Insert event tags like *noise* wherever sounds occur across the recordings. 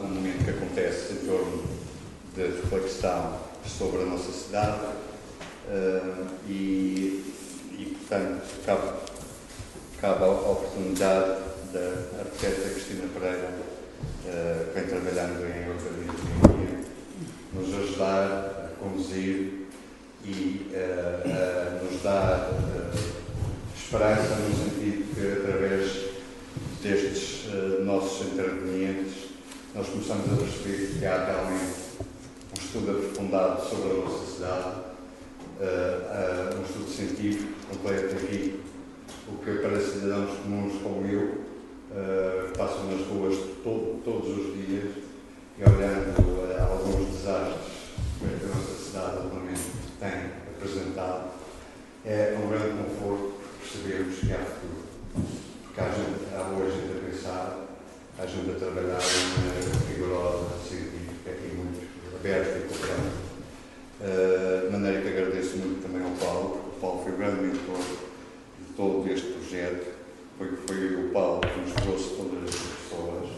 um momento que acontece em torno de reflexão sobre a nossa cidade uh, e, e, portanto, cabe, cabe a oportunidade da arquiteta Cristina Pereira, uh, que vem trabalhando em urbanismo nos ajudar a conduzir e uh, a nos dar esperança no sentido que, através destes nossos intervenientes, nós começamos a perceber que há realmente um estudo aprofundado sobre a nossa cidade, uh, uh, um estudo científico completo aqui, o que para cidadãos comuns como eu uh, passam nas ruas to todos os dias e olhando a alguns desastres que a nossa cidade atualmente tem apresentado, é um grande conforto percebermos que há futuro. Porque há, gente, há boa gente a pensar, gente a trabalhar de maneira rigorosa, científica e muito aberta e cooperante. Uh, de maneira que agradeço muito também ao Paulo, porque o Paulo foi o grande mentor de todo este projeto, foi, foi o Paulo que nos trouxe todas as pessoas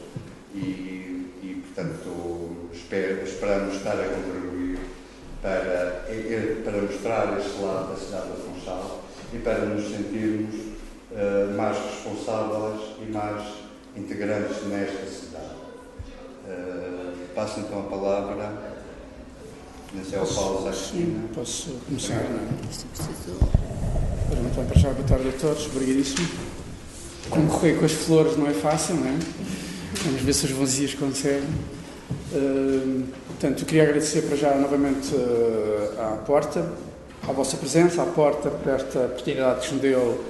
e, e portanto, esperamos estar a contribuir para, para mostrar este lado da cidade da Funchal e para nos sentirmos uh, mais responsáveis e mais integrantes nesta cidade. Uh, passo então a palavra o Paulo Sim, posso começar, é? Ora, então, para já, boa tarde a todos, obrigadíssimo. Concorrer com as flores não é fácil, não é? Vamos ver se os vazios conseguem. Uh, portanto, eu queria agradecer para já novamente uh, à Porta, à vossa presença, à Porta, por esta oportunidade que nos deu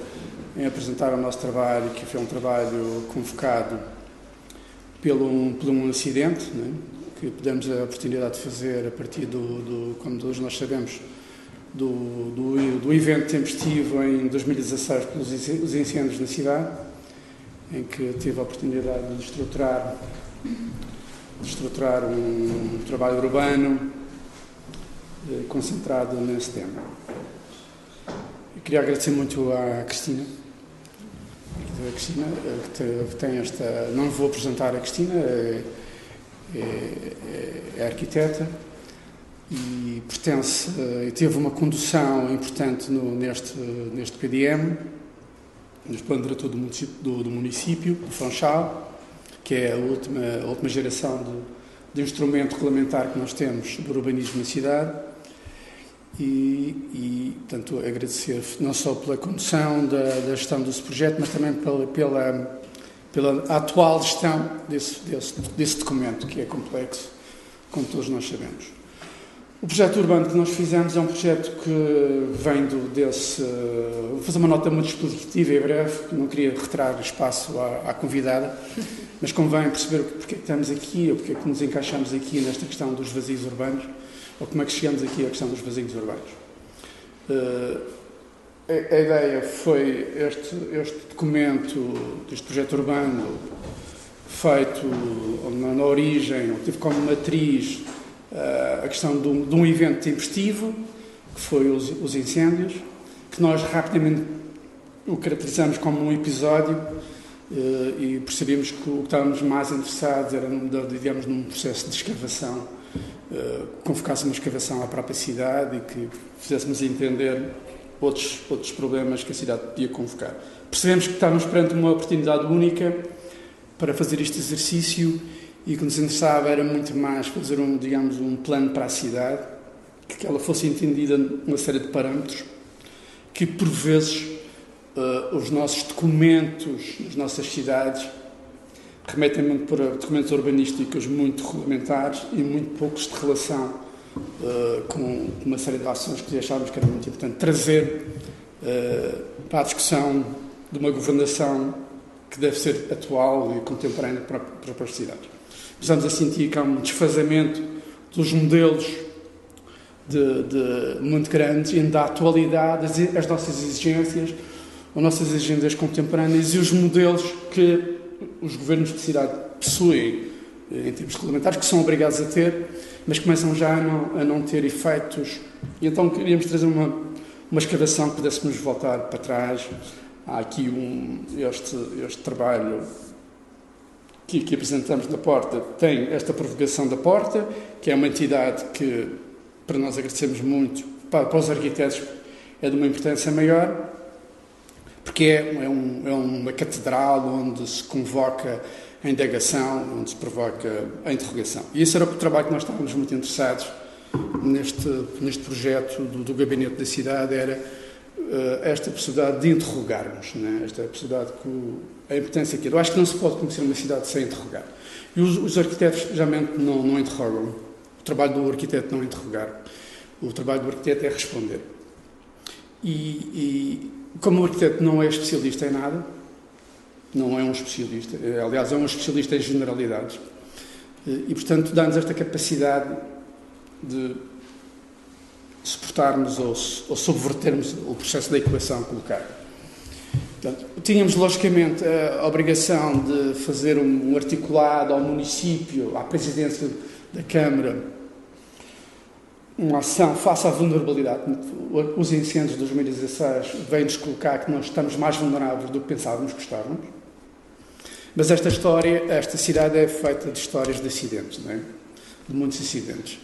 em apresentar o nosso trabalho, que foi um trabalho convocado pelo um, pelo um acidente, né, que pudemos a oportunidade de fazer a partir do, do como todos nós sabemos, do, do, do evento tempestivo em 2016 pelos incêndios na cidade, em que tive a oportunidade de estruturar, de estruturar um trabalho urbano eh, concentrado nesse tema. Eu queria agradecer muito à Cristina a Cristina, que tem esta. Não vou apresentar a Cristina, é, é, é arquiteta e pertence e teve uma condução importante no, neste, neste PDM, neste plano diretor do município, do, do município, do Funchal, que é a última, a última geração de, de instrumento regulamentar que nós temos do urbanismo na cidade e, e, portanto, agradecer não só pela condução da, da, gestão desse projeto, mas também pela, pela, pela atual gestão desse, desse, desse, documento, que é complexo, como todos nós sabemos. O projeto urbano que nós fizemos é um projeto que vem do, desse. Vou fazer uma nota muito expositiva e breve, não queria retirar espaço à, à convidada, mas convém perceber porque é que estamos aqui ou porque é que nos encaixamos aqui nesta questão dos vazios urbanos ou como é que chegamos aqui à questão dos vazios urbanos. Uh, a, a, ideia foi este, este documento, este projeto urbano, feito na, na origem, teve como matriz uh, a questão de um, de um, evento tempestivo, que foi os, os incêndios, que nós rapidamente o caracterizamos como um episódio uh, e percebemos que o que estávamos mais interessados era, digamos, num processo de escavação uh, convocasse uma escavação à própria cidade e que fizéssemos entender outros, outros problemas que a cidade podia convocar. Percebemos que estávamos perante uma oportunidade única para fazer este exercício e que nos interessava era muito mais fazer um, digamos, um plano para a cidade, que ela fosse entendida numa série de parâmetros que, por vezes, uh, os nossos documentos nas nossas cidades remetem muito para documentos urbanísticos muito regulamentares e muito poucos de relação uh, com uma série de ações que achávamos que era muito importante trazer uh, para a discussão de uma governação que deve ser atual e contemporânea para, para as cidades. Estamos a sentir que há um desfazamento dos modelos de, de muito grandes e da atualidade, as, as nossas exigências, as nossas agendas contemporâneas e os modelos que os governos de cidade possuem eh, em termos regulamentares, que são obrigados a ter, mas começam já a não, a não ter efeitos. E então queríamos trazer uma, uma escavação que pudéssemos voltar para trás. Há aqui um, este, este trabalho que aqui apresentamos na porta tem esta provocação da porta, que é uma entidade que, para nós agradecemos muito, para, para os arquitetos é de uma importância maior, porque é, é, um, é uma catedral onde se convoca a indagação, onde se provoca a interrogação. E esse era o trabalho que nós estávamos muito interessados neste, neste projeto do, do Gabinete da Cidade, era uh, esta possibilidade de interrogarmos, né? esta possibilidade que a importância que Eu acho que não se pode conhecer uma cidade sem interrogar. E os, os arquitetos geralmente não, não interrogam. O trabalho do arquiteto não é interrogar. O trabalho do arquiteto é responder. E, e como arquiteto não é especialista em nada, não é um especialista, é, aliás, é um especialista em generalidades, eh, e portanto dá-nos esta capacidade de suportarmos ou, ou subvertermos o processo da equação colocada. Portanto, tínhamos, logicamente, a obrigação de fazer um articulado ao município, à presidência da Câmara, uma ação face à vulnerabilidade. Os incêndios de 2016 vêm-nos colocar que nós estamos mais vulneráveis do que pensávamos que estávamos. Mas esta história, esta cidade é feita de histórias de acidentes, não é? de muitos acidentes.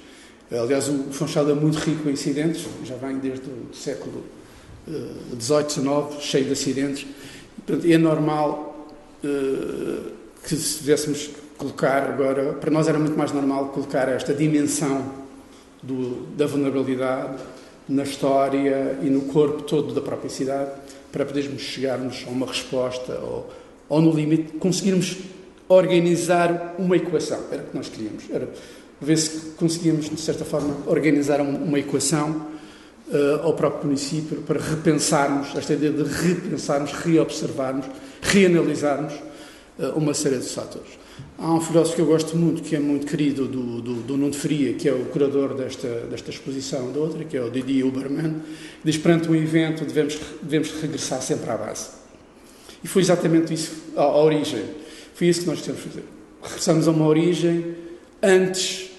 Aliás, o Funchal é muito rico em acidentes, já vem desde o século XVIII, XIX, cheio de acidentes. Portanto, é normal uh, que se pudéssemos colocar agora, para nós era muito mais normal colocar esta dimensão do, da vulnerabilidade na história e no corpo todo da própria cidade, para podermos chegarmos a uma resposta ou, ou no limite conseguirmos organizar uma equação. Era o que nós queríamos. Era ver se conseguíamos, de certa forma, organizar uma equação uh, ao próprio município para repensarmos, esta ideia de repensarmos, reobservarmos, reanalisarmos uh, uma série de fatores. Há um filósofo que eu gosto muito, que é muito querido, do, do, do Nuno Fria, que é o curador desta, desta exposição, da outra, que é o Didier Huberman, que diz perante um evento devemos, devemos regressar sempre à base. E foi exatamente isso, a, a origem. Foi isso que nós temos fazer. Regressamos a uma origem antes,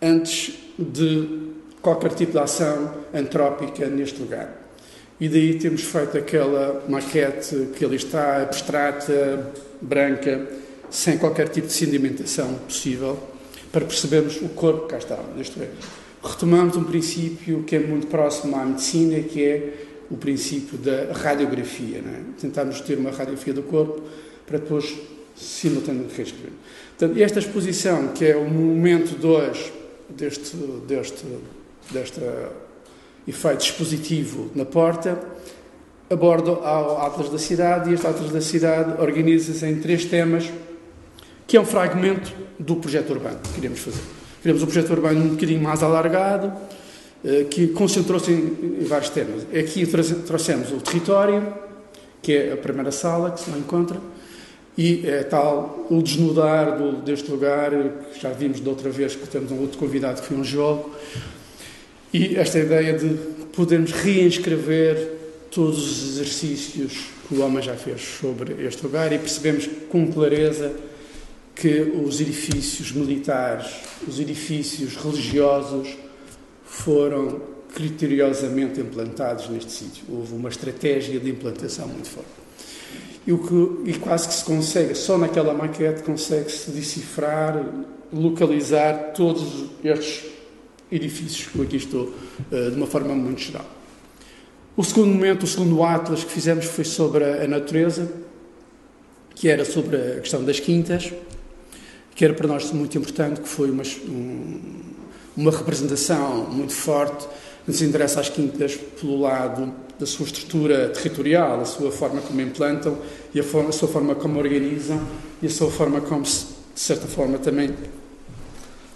antes de qualquer tipo de ação antrópica neste lugar. E daí temos feito aquela maquete que ali está, abstrata, branca, sem qualquer tipo de sedimentação possível, para percebermos o corpo que cá está, neste momento. Retomamos um princípio que é muito próximo à medicina, que é o princípio da radiografia. É? Tentarmos ter uma radiografia do corpo para depois simultaneamente reescrever. Portanto, esta exposição, que é o momento 2 deste, deste deste efeito expositivo na porta, aborda ao Atlas da Cidade e este Atlas da Cidade organiza-se em três temas, que é um fragmento do projeto urbano que queremos fazer. Queremos um projeto urbano um bocadinho mais alargado, eh, que concentrou-se em vários temas. Aqui trouxemos o território, que é a primeira sala que se lá encontra, e é tal o desnudar do, deste lugar, que já vimos de outra vez que temos um outro convidado que foi um jogo, e esta ideia de podermos reinscrever todos os exercícios que o homem já fez sobre este lugar e percebemos com clareza que os edifícios militares, os edifícios religiosos foram criteriosamente implantados neste sítio. Houve uma estratégia de implantação muito forte. E, o que, e quase que se consegue, só naquela maquete, consegue-se decifrar, localizar todos estes edifícios, como aqui estou, eh, de uma forma muito geral. O segundo momento, o segundo atlas que fizemos foi sobre a natureza, que era sobre a questão das quintas, que era para nós muito importante, que foi uma, uma representação muito forte nos interessa às quintas pelo lado da sua estrutura territorial, a sua forma como implantam e a, forma, a sua forma como organizam e a sua forma como, de certa forma, também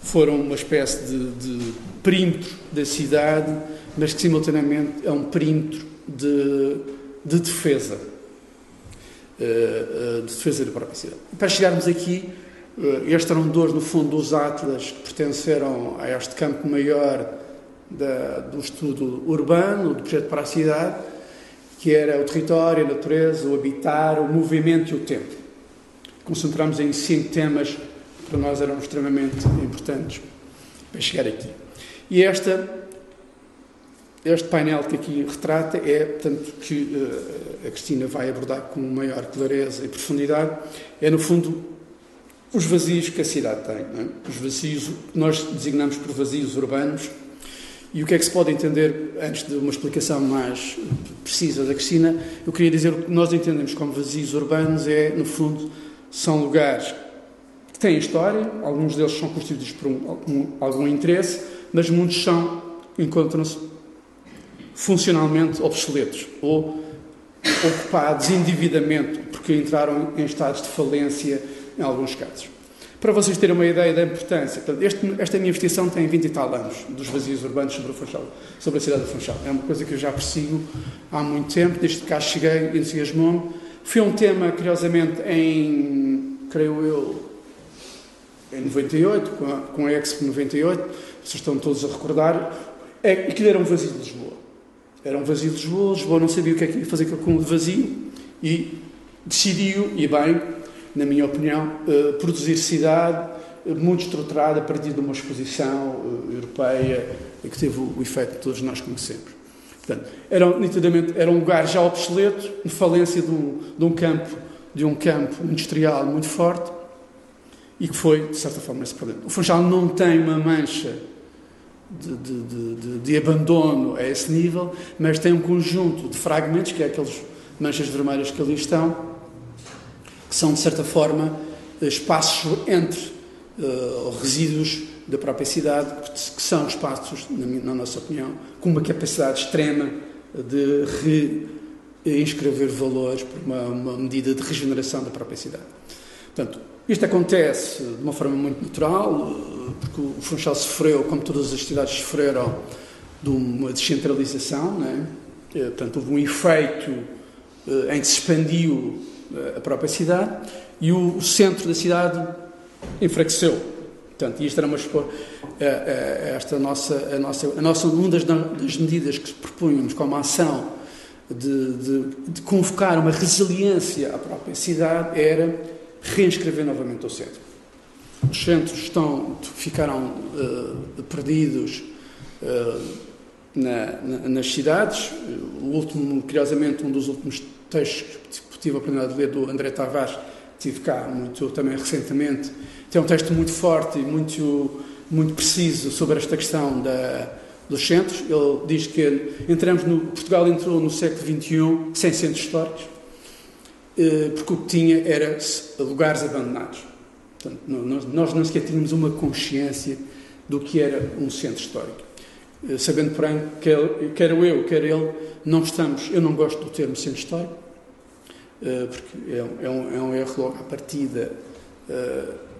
foram uma espécie de, de perímetro da cidade, mas que simultaneamente é um perímetro de, de defesa, eh, eh, de defesa da própria cidade. Para chegarmos aqui, estes eram dois, no fundo, dos atlas que pertenceram a este campo maior da, do estudo urbano, do projeto para a cidade, que era o território, a natureza, o habitar, o movimento e o tempo. Concentramos em cinco temas para nós eram extremamente importantes para chegar aqui. E esta, este painel que aqui retrata é, portanto, que uh, a Cristina vai abordar com maior clareza e profundidade, é no fundo os vazios que a cidade tem, é? os vazios nós designamos por vazios urbanos. E o que é que se pode entender, antes de uma explicação mais precisa da Cristina, eu queria dizer o que nós entendemos como vazios urbanos é, no fundo, são lugares que têm história, alguns deles são constituídos por um, algum interesse, mas muitos são, encontram-se funcionalmente obsoletos ou ocupados indevidamente, porque entraram em estados de falência em alguns casos. Para vocês terem uma ideia da importância, este, esta minha investigação tem 20 e tal anos, dos vazios urbanos sobre Funchal, sobre a cidade de Funchal. É uma coisa que eu já persigo há muito tempo, desde que cá cheguei, entusiasmou-me. Foi um tema, curiosamente, em, creio eu, em 98, com a, com a Expo 98, vocês estão todos a recordar, é, aquilo era um vazio de Lisboa. Era um vazio de Lisboa, Lisboa não sabia o que é que ia fazer com o vazio e decidiu, e bem, na minha opinião, uh, produzir cidade uh, muito estruturada a partir de uma exposição uh, europeia que teve o, efeito que todos nós conhecemos. Portanto, era, nitidamente, era um lugar já obsoleto, de falência de um, de um campo de um campo industrial muito forte e que foi, de certa forma, esse problema. O Funchal não tem uma mancha de, de, de, de, abandono a esse nível, mas tem um conjunto de fragmentos, que é aqueles manchas vermelhas que ali estão, que são, de certa forma, espaços entre uh, resíduos da própria cidade, que são espaços, na, na, nossa opinião, com uma capacidade extrema de reinscrever valores por uma, uma medida de regeneração da própria cidade. Portanto, isto acontece de uma forma muito natural, eh, porque o Funchal sofreu, como todas as cidades sofreram, de uma descentralização, né? portanto, houve um efeito em que se expandiu a própria cidade e o, centro da cidade enfraqueceu. Portanto, isto era uma esta nossa, a nossa, a nossa uma das, das medidas que propunhamos como ação de, de, de convocar uma resiliência à própria cidade era reinscrever novamente o centro. Os centros estão, ficaram uh, perdidos uh, na, na, nas cidades. O último, curiosamente, um dos últimos textos tive a oportunidade de ler do André Tavares, tive cá muito também recentemente, tem um texto muito forte e muito, muito preciso sobre esta questão da, dos centros. Ele diz que entramos no, Portugal entrou no século XXI sem centros históricos eh, porque o que tinha era lugares abandonados. Portanto, nós não sequer tínhamos uma consciência do que era um centro histórico. Eh, sabendo, porém, que quer eu, quer ele, não estamos, eu não gosto do termo centro histórico, porque é, é um, é um erro logo à partida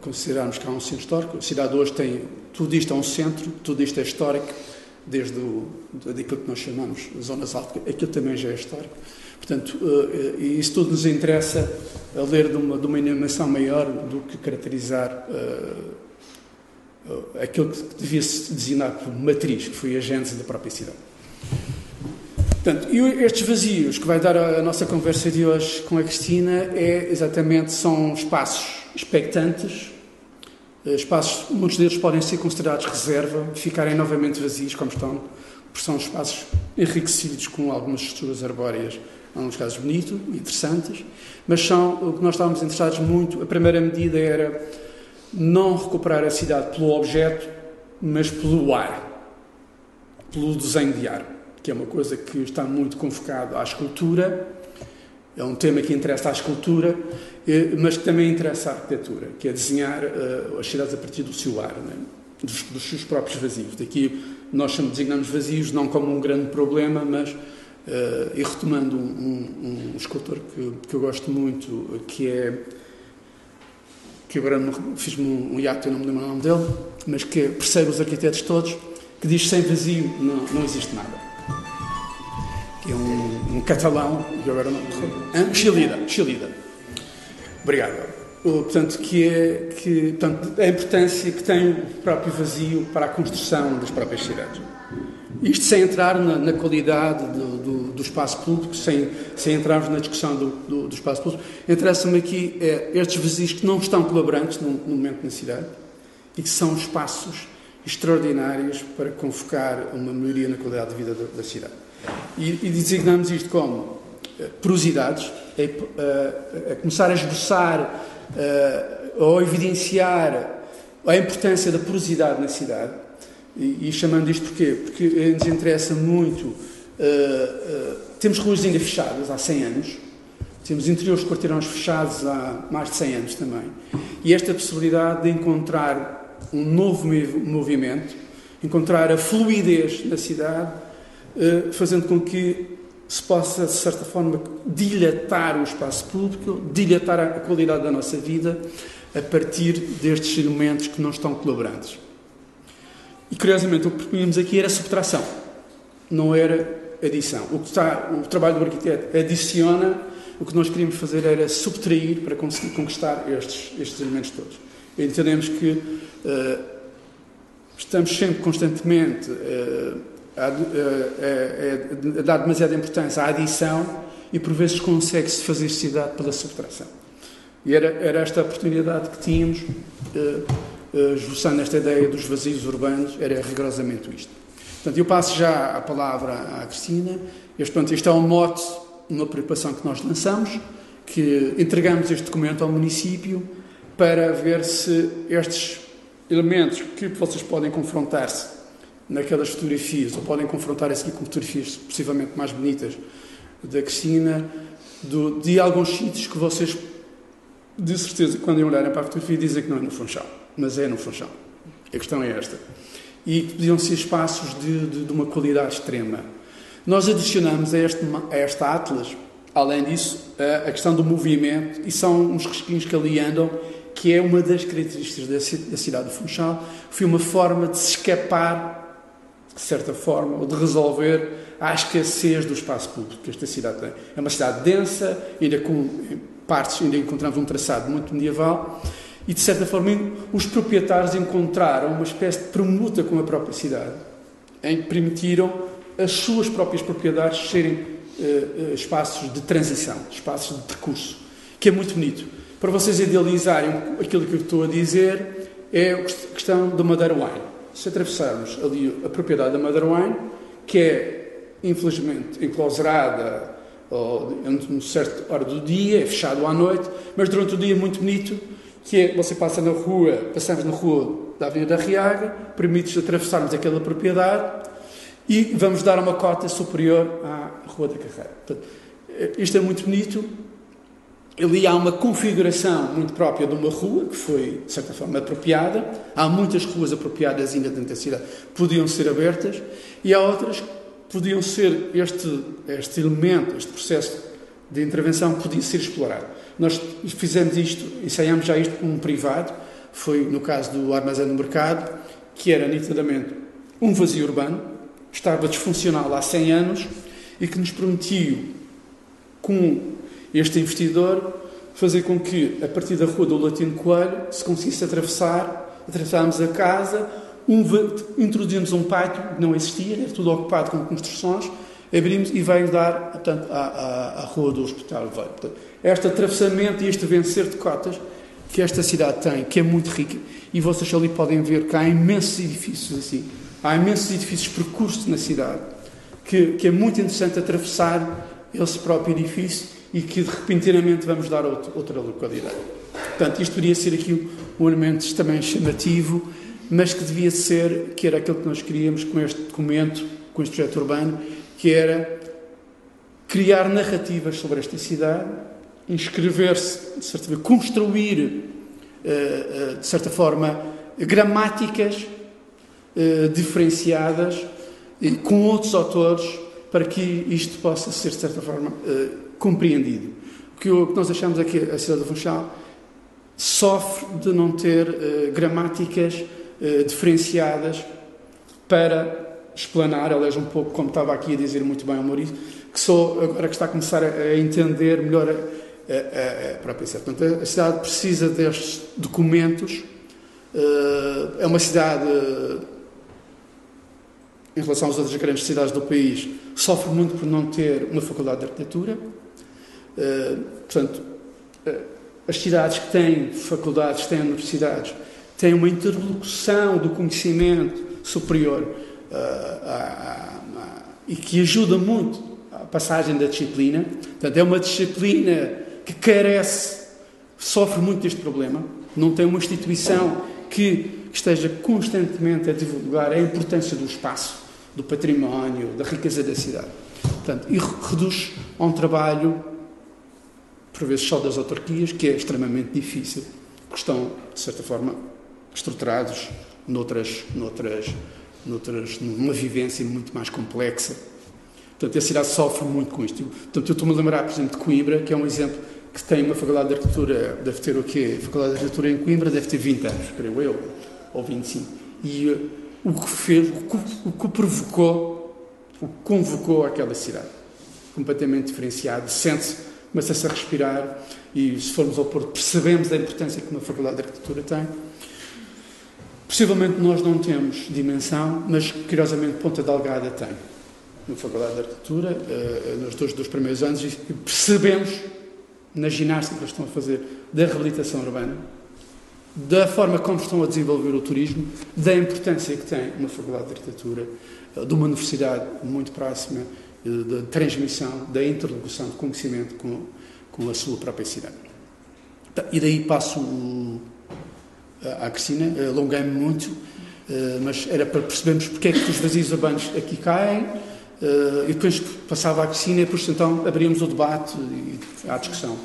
considerarmos que há um centro histórico. A cidade hoje tem, tudo isto é um centro, tudo isto é histórico, desde o, daquilo que nós chamamos zonas altas, aquilo também já é histórico. Portanto, uh, e isso tudo nos interessa a ler de uma, de uma animação maior do que caracterizar uh, aquilo que devia se designar por matriz, que foi a gênese da própria cidade. Portanto, e estes vazios que vai dar a, nossa conversa de hoje com a Cristina é exatamente, são espaços expectantes, espaços, muitos deles podem ser considerados reserva, ficarem novamente vazios como estão, porque são espaços enriquecidos com algumas estruturas arbóreas Há uns casos bonitos, interessantes, mas são o que nós estávamos interessados muito. A primeira medida era não recuperar a cidade pelo objeto, mas pelo ar, pelo desenho de ar, que é uma coisa que está muito convocado à escultura. É um tema que interessa à escultura, mas que também interessa à arquitetura, que é desenhar uh, as cidades a partir do seu ar, né? dos, dos, seus próprios vazios. Daqui nós designamos vazios não como um grande problema, mas Uh, e retomando um, um, um escultor que, que, eu gosto muito, que é. que agora fiz-me um, um hiato, eu não me lembro o nome dele, mas que percebe os arquitetos todos, que diz sem vazio não, não existe nada. Que é um, um catalão, que agora não. Xilida, Xilida. Obrigado. Portanto, que é que, portanto, a importância que tem o próprio vazio para a construção das próprias cidades. Isto sem entrar na, na qualidade do, do, do, espaço público, sem, sem entrarmos na discussão do, do, do espaço público. Interessa-me aqui é, estes vazios que não estão colaborantes no, no, momento na cidade e que são espaços extraordinários para convocar uma melhoria na qualidade de vida da, da cidade. E, e, designamos isto como uh, porosidades, é, uh, a começar a esboçar uh, ou evidenciar a importância da porosidade na cidade. E, e chamando isto porquê? Porque nos interessa muito. Temos ruas ainda fechadas há 100 anos, temos interiores de quarteirões fechados há mais de 100 anos também. E esta possibilidade de encontrar um novo movimento, encontrar a fluidez na cidade, fazendo com que se possa, de certa forma, dilatar o espaço público, dilatar a qualidade da nossa vida a partir destes elementos que não estão colaborantes. E, curiosamente, o que propunhamos aqui era subtração, não era adição. O, que está, o trabalho do arquiteto adiciona, o que nós queríamos fazer era subtrair para conseguir conquistar estes, estes elementos todos. Entendemos que uh, estamos sempre constantemente uh, a, a, dar demasiada importância à adição e por vezes consegue-se fazer cidade pela subtração. E era, era esta oportunidade que tínhamos, uh, uh, esboçando esta ideia dos vazios urbanos, era rigorosamente isto. Portanto, eu passo já a palavra à Cristina. Este, portanto, este é um mote, uma preocupação que nós lançamos, que entregamos este documento ao município para ver se estes elementos que vocês podem confrontar-se naquelas fotografias, ou podem confrontar-se aqui com fotografias possivelmente mais bonitas da Cristina, do, de alguns sítios que vocês de certeza, quando olharem para a fotografia, dizem que não é no Funchal, mas é no Funchal. A questão é esta. E podiam ser espaços de, de, de uma qualidade extrema. Nós adicionamos a, este, a esta Atlas, além disso, a, a, questão do movimento, e são uns risquinhos que ali andam, que é uma das características da, da cidade do Funchal. Foi uma forma de se escapar, de certa forma, ou de resolver a escassez do espaço público que esta cidade tem. É uma cidade densa, ainda com partes ainda encontramos um traçado muito medieval e, de certa forma, os proprietários encontraram uma espécie de permuta com a própria cidade, em que permitiram as suas próprias propriedades serem uh, espaços de transição, espaços de percurso, que é muito bonito. Para vocês idealizarem aquilo que eu estou a dizer, é a questão da Madeira Wine. Se atravessarmos ali a propriedade da Madeira Wine, que é, infelizmente, enclausurada ou uma certa hora do dia, é fechado à noite, mas durante o dia é muito bonito, que é, você passa na rua, passamos na rua da Avenida da Riaga, permite-nos atravessarmos aquela propriedade e vamos dar uma cota superior à Rua da Carreira. Portanto, eh, isto é muito bonito. Ali há uma configuração muito própria de uma rua, que foi, de certa forma, apropriada. Há muitas ruas apropriadas ainda dentro da cidade, podiam ser abertas, e há outras podiam ser este, este elemento, este processo de intervenção podia ser explorado. Nós fizemos isto, ensaiamos já isto com um privado, foi no caso do armazém do mercado, que era nitidamente um vazio urbano, estava disfuncional há 100 anos e que nos permitiu, com este investidor, fazer com que, a partir da rua do Latino Coelho, se conseguisse atravessar, atravessarmos a casa, um, introduzimos um pátio que não existia, era tudo ocupado com construções, abrimos e veio dar portanto, à, à, à rua do Hospital Velho. Este atravessamento e este vencer de cotas que esta cidade tem, que é muito rica, e vocês ali podem ver que há imensos edifícios assim, há imensos edifícios percursos na cidade, que, que é muito interessante atravessar esse próprio edifício e que repentinamente vamos dar outro, outra localidade. Portanto, isto poderia ser aqui um elemento também chamativo mas que devia ser, que era aquilo que nós queríamos com este documento, com este projeto urbano, que era criar narrativas sobre esta cidade, inscrever-se, de certa forma, construir, eh, eh, de certa forma, gramáticas eh, diferenciadas com outros autores para que isto possa ser, de certa forma, compreendido. O que nós achamos é que a cidade do Funchal sofre de não ter gramáticas eh, diferenciadas para explanar, aliás, um pouco como estava aqui a dizer muito bem o Maurício, que só agora que está a começar a, entender melhor a, a, a própria cidade. Portanto, a cidade precisa destes documentos. Eh, é uma cidade, em relação às outras grandes cidades do país, sofre muito por não ter uma faculdade de arquitetura. Eh, portanto, as cidades que têm faculdades, que têm universidades, tem uma interlocução do conhecimento superior uh, uh, uh, e que ajuda muito a passagem da disciplina. Portanto, é uma disciplina que carece, sofre muito deste problema, não tem uma instituição que esteja constantemente a divulgar a importância do espaço, do património, da riqueza da cidade. Portanto, e reduz a um trabalho, por vezes só das autarquias, que é extremamente difícil, porque estão, de certa forma, estruturados noutras, noutras, noutras, numa vivência muito mais complexa. Portanto, a cidade sofre muito com isto. Portanto, eu estou-me a lembrar, por exemplo, de Coimbra, que é um exemplo que tem uma faculdade de arquitetura, deve ter o quê? A faculdade de arquitetura em Coimbra deve ter 20 anos, creio eu, ou 25. E uh, o que fez, o que, o que provocou, o que convocou aquela cidade. Completamente diferenciado, sente-se, começa-se a respirar e se formos ao Porto percebemos a importância que uma faculdade de arquitetura tem. Possivelmente nós não temos dimensão, mas curiosamente Ponta Delgada tem. Na Faculdade de Arquitetura, uh, nos dois, dois primeiros anos, e percebemos na ginástica que eles estão a fazer da reabilitação urbana, da forma como estão a desenvolver o turismo, da importância que tem uma faculdade de arquitetura, eh, de uma universidade muito próxima, eh, da transmissão, da interlocução de conhecimento com, com a sua própria cidade. Tá, e daí passo à Cristina, alonguei-me muito, eh, mas era para percebermos porque é que os vazios urbanos aqui caem, e depois passava à piscina e depois então abríamos o debate e a discussão.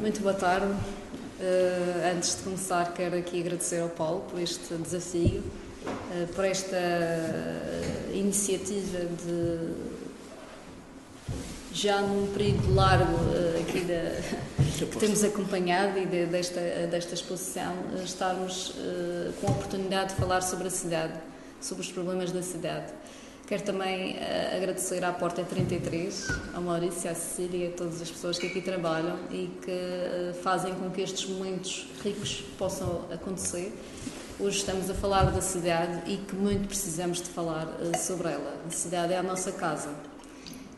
Muito boa tarde. Antes de começar, quero aqui agradecer ao Paulo por este desafio, por esta iniciativa de, já num período largo aqui da, que temos acompanhado e de, desta, desta exposição, estarmos com a oportunidade de falar sobre a cidade, sobre os problemas da cidade. Quero também uh, agradecer à Porta 33, ao Maurício, à Cecília e a todas as pessoas que aqui trabalham e que uh, fazem com que estes momentos ricos possam acontecer. Hoje estamos a falar da cidade e que muito precisamos de falar uh, sobre ela. A cidade é a nossa casa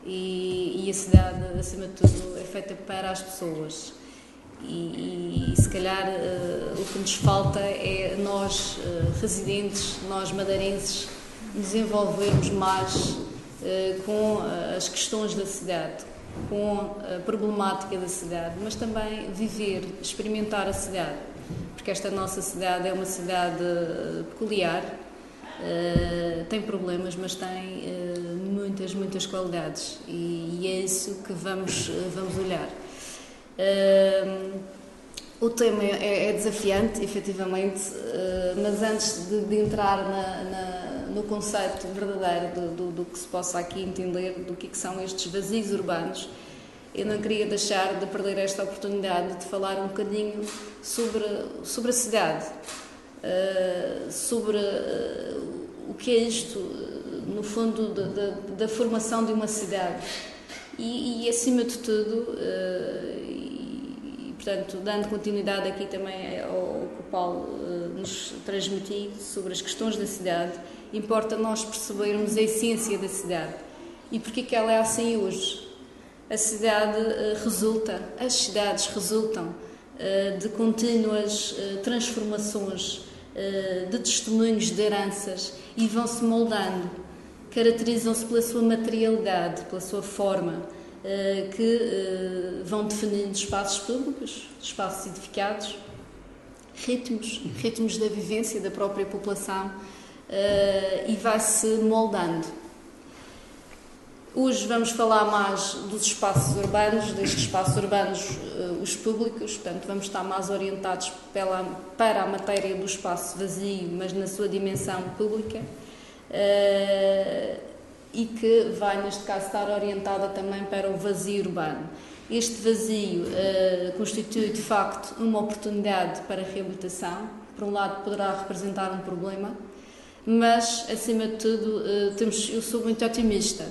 e, e, a cidade, acima de tudo, é feita para as pessoas. E, e, se calhar o que nos falta é nós, residentes, nós madeirenses, desenvolvermos mais uh, com uh, as questões da cidade, com a problemática da cidade, mas também viver, experimentar a cidade, porque esta nossa cidade é uma cidade eh, peculiar, uh, tem problemas, mas tem muitas, muitas qualidades e, e, é isso que vamos, vamos olhar. O tema é, é desafiante, efetivamente, mas antes de, de entrar na, na no conceito verdadeiro do, do, do, que se possa aqui entender do que, que são estes vazios urbanos, eu não queria deixar de perder esta oportunidade de falar um bocadinho sobre, sobre a cidade, uh, sobre uh, o que é isto, no fundo, de, da formação de uma cidade. E, e acima de tudo, e, portanto, dando continuidade aqui também ao que o Paulo nos transmitiu sobre as questões da cidade, importa nós percebermos a essência da cidade e porque que ela é assim hoje. A cidade uh, resulta, as cidades resultam uh, de contínuas uh, transformações, de testemunhos de heranças e vão se moldando. Caracterizam-se pela sua materialidade, pela sua forma, que vão definindo espaços públicos, espaços edificados, ritmos, ritmos da vivência da própria população e vai-se moldando. Hoje vamos falar mais dos espaços urbanos, destes espaços urbanos, uh, os públicos, portanto, vamos estar mais orientados pela, para a matéria do espaço vazio, mas na sua dimensão pública, uh, e que vai, neste caso, estar orientada também para o vazio urbano. Este vazio uh, constitui, de facto, uma oportunidade para a reabilitação. Por um lado, poderá representar um problema, mas acima de tudo temos, eu sou muito otimista.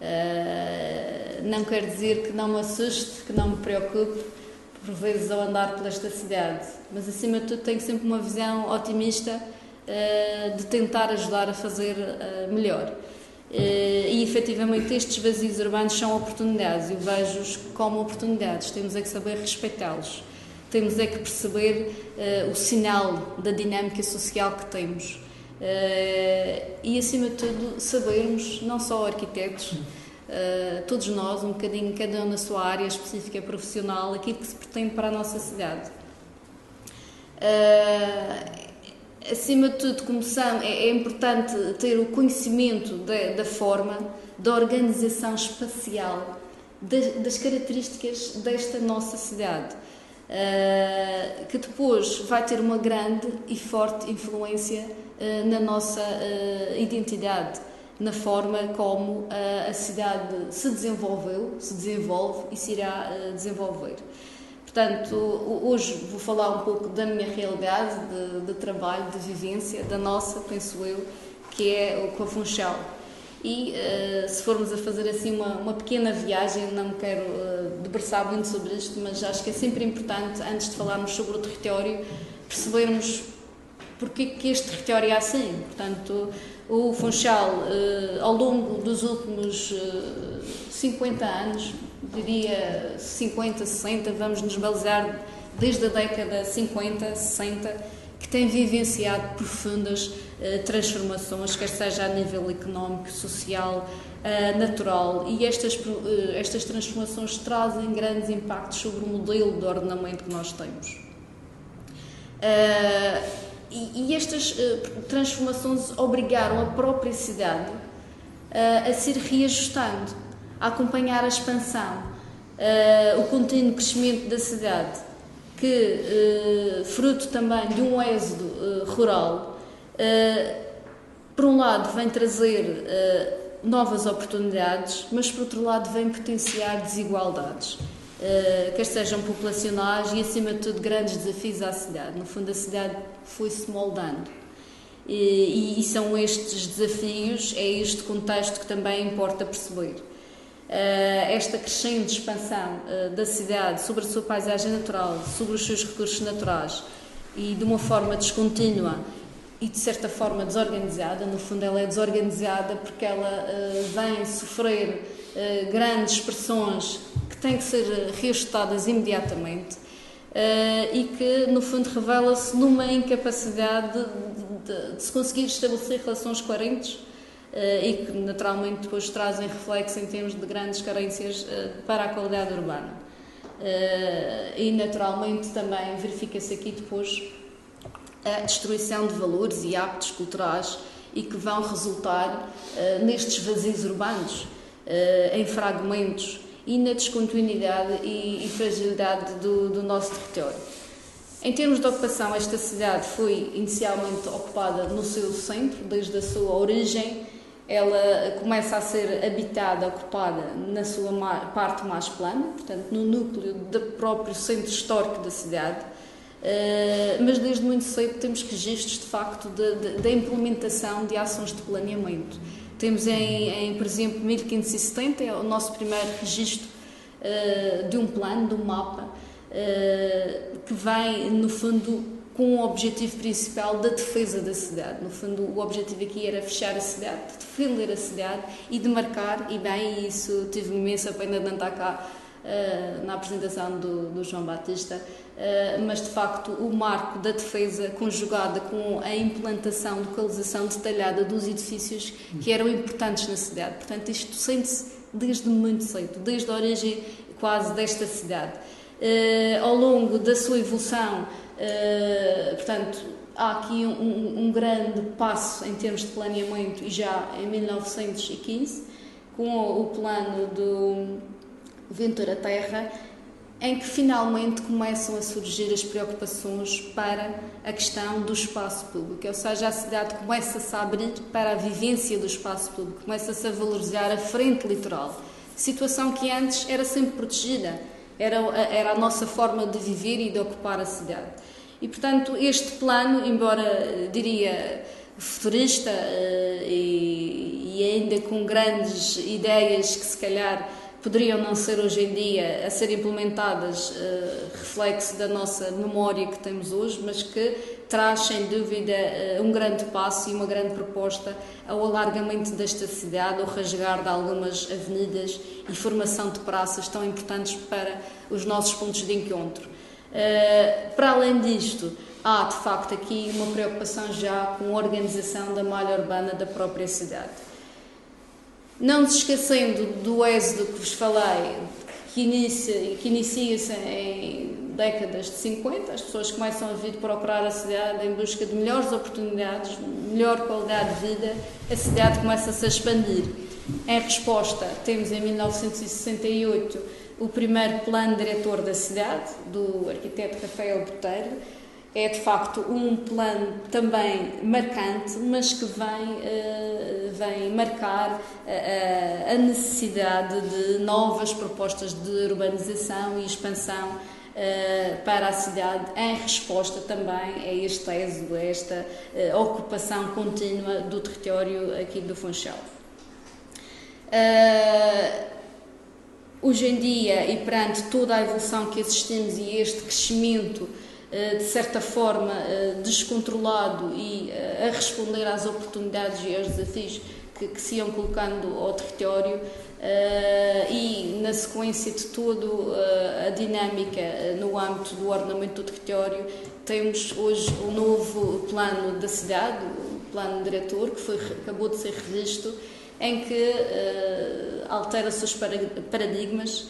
Uh, não quer dizer que não me assuste, que não me preocupe por vezes ao andar pela esta cidade, mas acima de tudo tenho sempre uma visão otimista uh, de tentar ajudar a fazer melhor. e efetivamente estes vazios urbanos são oportunidades, eu vejo-os como oportunidades, temos é que saber respeitá-los, temos é que perceber o sinal da dinâmica social que temos. Uh, e acima de tudo sabermos, não só arquitetos, uh, todos nós, um bocadinho, cada um na sua área específica profissional, aquilo que se pretende para a nossa cidade. acima de tudo, são, é, é importante ter o conhecimento da, da forma, da organização espacial, das, características desta nossa cidade. Que depois vai ter uma grande e forte influência na nossa uh, identidade, na forma como a cidade se desenvolveu, se desenvolve e se irá desenvolver. Portanto, hoje vou falar um pouco da minha realidade de, de trabalho, de vivência, da nossa, penso eu, que é o Funchal. E uh, se formos a fazer assim uma, uma pequena viagem, não me quero uh, debruçar muito sobre isto, mas acho que é sempre importante, antes de falarmos sobre o território, percebermos porque que este território é assim. Portanto, o Funchal, uh, ao longo dos últimos 50 anos, diria 50, 60, vamos nos basear desde a década 50, 60, que tem vivenciado profundas uh, transformações, quer seja a nível económico, social, uh, natural, e estas, uh, estas transformações trazem grandes impactos sobre o modelo de ordenamento que nós temos. E, e, estas transformações obrigaram a própria cidade a se reajustando a acompanhar a expansão, uh, o contínuo crescimento da cidade, que, uh, fruto também de um êxodo uh, rural, por um lado vem trazer novas oportunidades, mas por outro lado vem potenciar desigualdades. Uh, quer sejam populacionais e, acima de tudo, grandes desafios à cidade. No fundo, a cidade foi-se moldando. E, e, são estes desafios, é este contexto que também importa perceber. Eh, esta crescente expansão eh, da cidade sobre a sua paisagem natural, sobre os seus recursos naturais e de uma forma descontínua e de certa forma desorganizada, no fundo ela é desorganizada porque ela vem sofrer grandes pressões que têm que ser reajustadas imediatamente uh, e que no fundo revela-se numa incapacidade de, de, de, se conseguir estabelecer relações coerentes eh, e que naturalmente depois trazem reflexo em termos de grandes carências eh, para a qualidade urbana. E naturalmente também verifica-se aqui depois a destruição de valores e hábitos culturais e que vão resultar nestes vazios urbanos, em fragmentos e na descontinuidade e, fragilidade do, do nosso território. Em termos de ocupação, esta cidade foi inicialmente ocupada no seu centro, desde a sua origem, ela começa a ser habitada, ocupada na sua parte mais plana, portanto, no núcleo do próprio centro histórico da cidade. Uh, mas desde muito cedo temos registros de facto da implementação de ações de planeamento. Temos em, em, por exemplo, 1570, é o nosso primeiro registro uh, de um plano, de um mapa, uh, que vem, no fundo, com o objetivo principal da defesa da cidade. No fundo, o objetivo aqui era fechar a cidade, defender a cidade e demarcar, e bem, isso tive imensa pena de não estar cá uh, na apresentação do, do João Batista, mas de facto o marco da defesa conjugada com a implantação, localização detalhada dos edifícios que eram importantes na cidade. Portanto, isto sente-se desde muito cedo, desde a origem quase desta cidade. Uh, ao longo da sua evolução, Uh, portanto, há aqui um, um, grande passo em termos de planeamento, e já em 1915, com o, plano do Ventura Terra, em que finalmente começam a surgir as preocupações para a questão do espaço público, ou seja, a cidade começa-se a abrir para a vivência do espaço público, começa-se a valorizar a frente litoral, situação que antes era sempre protegida era, era a nossa forma de viver e de ocupar a cidade. E, portanto, este plano, embora, diria, futurista uh, e, e, ainda com grandes ideias que se calhar poderiam não ser hoje em dia a ser implementadas, uh, reflexo da nossa memória que temos hoje, mas que traz sem dúvida uh, um grande passo e uma grande proposta ao alargamento desta cidade, ao rasgar de algumas avenidas e formação de praças tão importantes para os nossos pontos de encontro. Uh, para além disto, há de facto aqui uma preocupação já com a organização da malha urbana da própria cidade. Não nos esquecendo do êxodo que vos falei, que inicia-se que inicia décadas de 50, as pessoas começam a vir procurar a cidade em busca de melhores oportunidades, melhor qualidade de vida, a cidade começa-se a expandir. Em resposta, temos em 1968 o primeiro plano diretor da cidade, do arquiteto Rafael Botelho, é de facto um plano também marcante, mas que vem, uh, vem marcar uh, a necessidade de novas propostas de urbanização e expansão uh, para a cidade, em resposta também a este êxodo, a esta ocupação contínua do território aqui do Funchal. hoje em dia, e perante toda a evolução que assistimos e este crescimento eh, de certa forma eh, descontrolado e eh, a responder às oportunidades e aos desafios que, que se iam colocando ao território e na sequência de toda a dinâmica no âmbito do ordenamento do território temos hoje o novo plano da cidade, o plano diretor que foi, acabou de ser revisto em que altera-se os paradigmas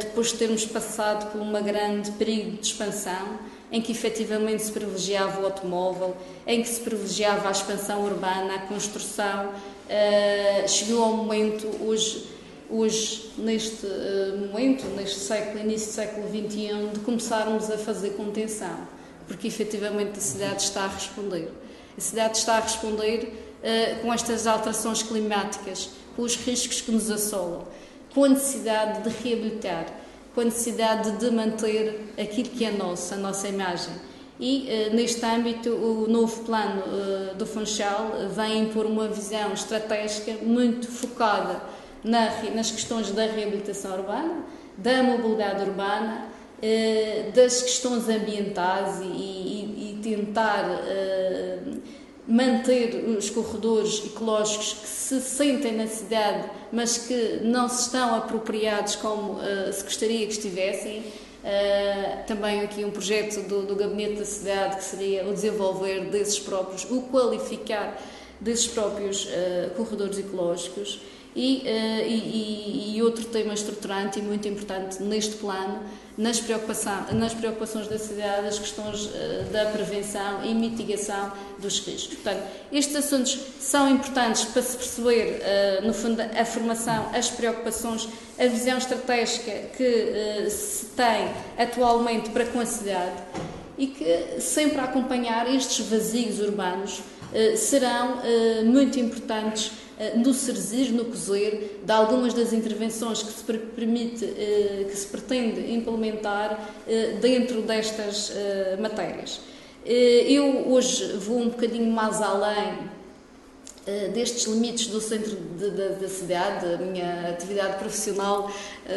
depois de termos passado por uma grande período de expansão em que efetivamente se privilegiava o automóvel, em que se privilegiava a expansão urbana, a construção. Uh, chegou ao momento, hoje, hoje neste uh, momento, neste século, início do século XXI, de começarmos a fazer contenção, porque efetivamente a cidade está a responder. A cidade está a responder uh, com estas alterações climáticas, com os riscos que nos assolam, com a necessidade de reabilitar com a necessidade de manter aquilo que é nosso, a nossa imagem. E uh, neste âmbito, o novo plano uh, do Funchal vem impor uma visão estratégica muito focada na, nas questões da reabilitação urbana, da mobilidade urbana, uh, das questões ambientais e tentar manter os corredores ecológicos que se sentem na cidade, mas que não se estão apropriados como uh, se gostaria que estivessem. Uh, também aqui um projeto do, do Gabinete da Cidade que seria o desenvolver desses próprios, o qualificar desses próprios uh, corredores ecológicos. E, e, e, outro tema estruturante e muito importante neste plano nas, preocupação, nas preocupações da cidade as questões uh, da prevenção e mitigação dos riscos. Portanto, estes assuntos são importantes para se perceber, uh, no fundo, a formação, as preocupações, a visão estratégica que se tem atualmente para com a cidade e que sempre a acompanhar estes vazios urbanos serão muito importantes eh, no serzir, no cozer, de algumas das intervenções que se permite, eh, que se pretende implementar eh, dentro destas matérias. Eu hoje vou um bocadinho mais além destes limites do centro da cidade, a minha atividade profissional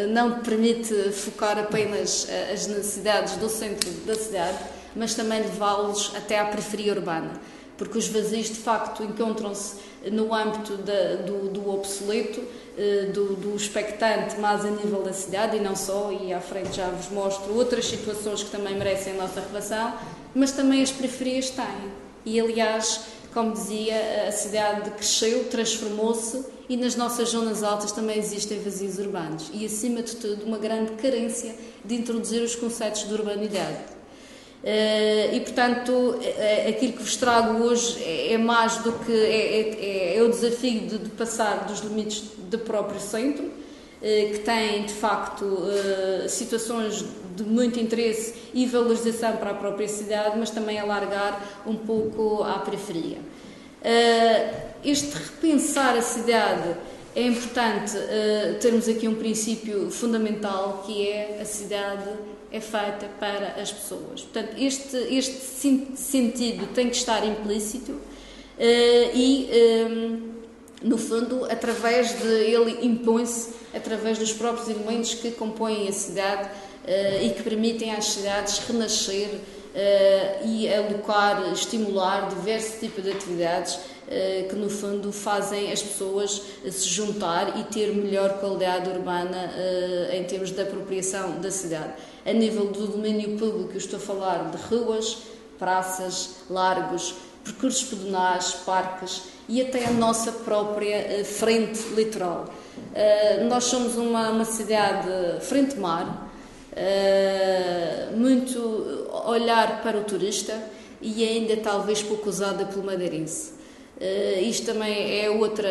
não permite focar apenas as necessidades do centro da cidade, mas também levá-los até à periferia urbana, porque os vazios de facto encontram-se no âmbito da, do, do, obsoleto, eh, do, do expectante, mais a nível da cidade e não só, e à frente já vos mostro outras situações que também merecem a nossa relação, mas também as periferias têm. E aliás, como dizia, a cidade cresceu, transformou-se e nas nossas zonas altas também existem vazios urbanos e, acima de tudo, uma grande carência de introduzir os conceitos de urbanidade. Uh, e portanto uh, aquilo que vos trago hoje é, é mais do que é, é, é o desafio de, de, passar dos limites do próprio centro, que tem de facto situações de muito interesse e valorização para a própria cidade, mas também alargar um pouco à periferia. este repensar a cidade é importante termos aqui um princípio fundamental que é a cidade é feita para as pessoas. Portanto, este, este sentido tem que estar implícito uh, e, ehm, no fundo, através de ele impõe-se através dos próprios elementos que compõem a cidade uh, e que permitem às cidades renascer e alocar, estimular diversos tipos de atividades que no fundo fazem as pessoas se juntar e ter melhor qualidade urbana em termos de apropriação da cidade a nível do domínio público, estou a falar de ruas, praças, largos, percursos pedonais, parques e até a nossa própria eh, frente litoral. Eh, nós somos uma, uma cidade frente-mar, uh, muito olhar para o turista e ainda talvez pouco usada pelo madeirense. Isto também é outra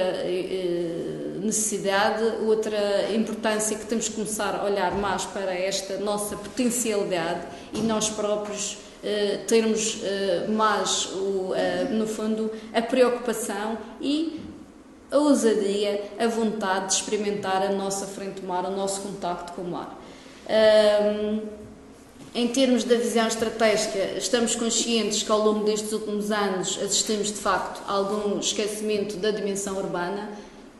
necessidade, outra importância que temos que começar a olhar mais para esta nossa potencialidade e nós próprios uh, termos mais, o, no fundo, a preocupação e a ousadia, a vontade de experimentar a nossa frente do mar, o nosso contacto com o mar. Em termos da visão estratégica, estamos conscientes que ao longo destes últimos anos assistimos de facto a algum esquecimento da dimensão urbana,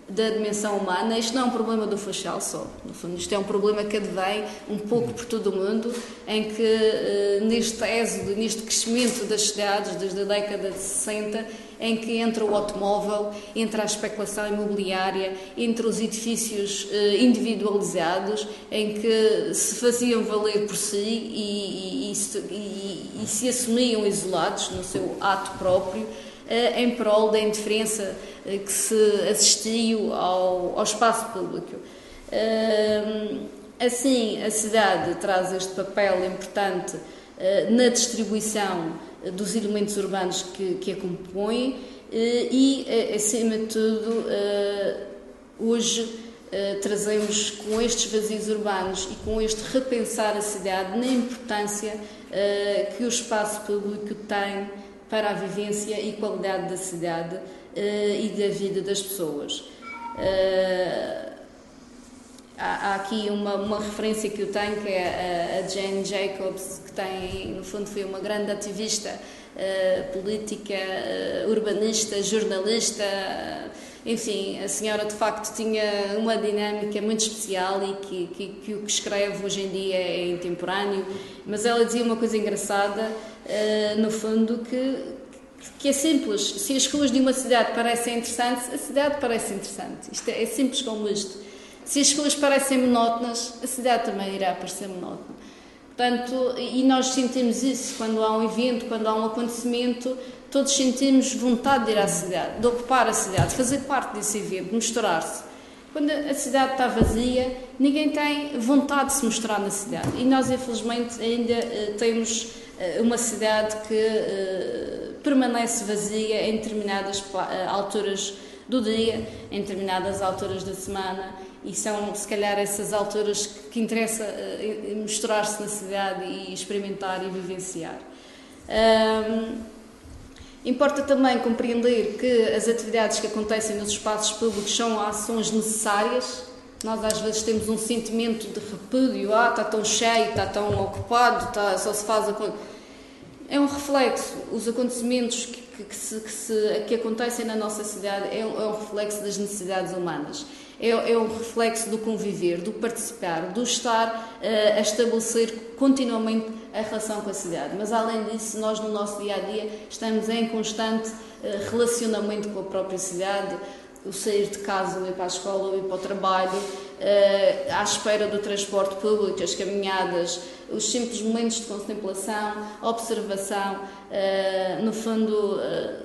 da dimensão humana. Isto não é um problema do Funchal só, no fundo, isto é um problema que advém um pouco por todo o mundo, em que eh, neste êxodo, neste crescimento das cidades desde a década de 60, em que entra o automóvel, entra a especulação imobiliária, entre os edifícios eh, individualizados, em que se faziam valer por si e, e, e, e se assumiam isolados no seu ato próprio, em prol da indiferença eh, que se assistiu ao, ao espaço público. Assim, a cidade traz este papel importante na distribuição dos elementos urbanos que, que a compõem eh, e, eh, acima de tudo, eh, hoje trazemos com estes vazios urbanos e com este repensar a cidade na importância que o espaço público tem para a vivência e qualidade da cidade e da vida das pessoas. Há, aqui uma, uma, referência que eu tenho, que é a, a, Jane Jacobs, que tem, no fundo, foi uma grande ativista uh, política, urbanista, jornalista. Enfim, a senhora de facto tinha uma dinâmica muito especial e que, que, que, o que escreve hoje em dia é intemporâneo. Mas ela dizia uma coisa engraçada, no fundo, que, que é simples. Se as ruas de uma cidade parecem interessantes, a cidade parece interessante. Isto é, é simples como isto. Se as ruas parecem monótonas, a cidade também irá parecer monótona. Portanto, e nós sentimos isso quando há um evento, quando há um acontecimento, todos sentimos vontade de ir à cidade, de ocupar a cidade, de fazer parte desse evento, misturar-se. Quando a cidade está vazia, ninguém tem vontade de se mostrar na cidade. E nós, infelizmente, ainda uh, temos uma cidade que uh, permanece vazia em determinadas alturas do dia, em determinadas alturas da semana e são se calhar essas alturas que interessa mostrar-se na cidade e experimentar e vivenciar. Um, importa também compreender que as atividades que acontecem nos espaços públicos são ações necessárias. Nós às vezes temos um sentimento de repúdio, ah, está tão cheio, está tão ocupado, está, só se faz a é um reflexo. Os acontecimentos que, que, que, se, que, se, que acontecem na nossa cidade é um, é um reflexo das necessidades humanas é, é um reflexo do conviver, do participar, do estar uh, a estabelecer continuamente a relação com a cidade. Mas, além disso, nós no nosso dia a dia estamos em constante uh, relacionamento com a própria cidade, o sair de casa, o ir para a escola, o ir para o trabalho, uh, à espera do transporte público, as caminhadas, os simples momentos de contemplação, observação, uh, no fundo, uh,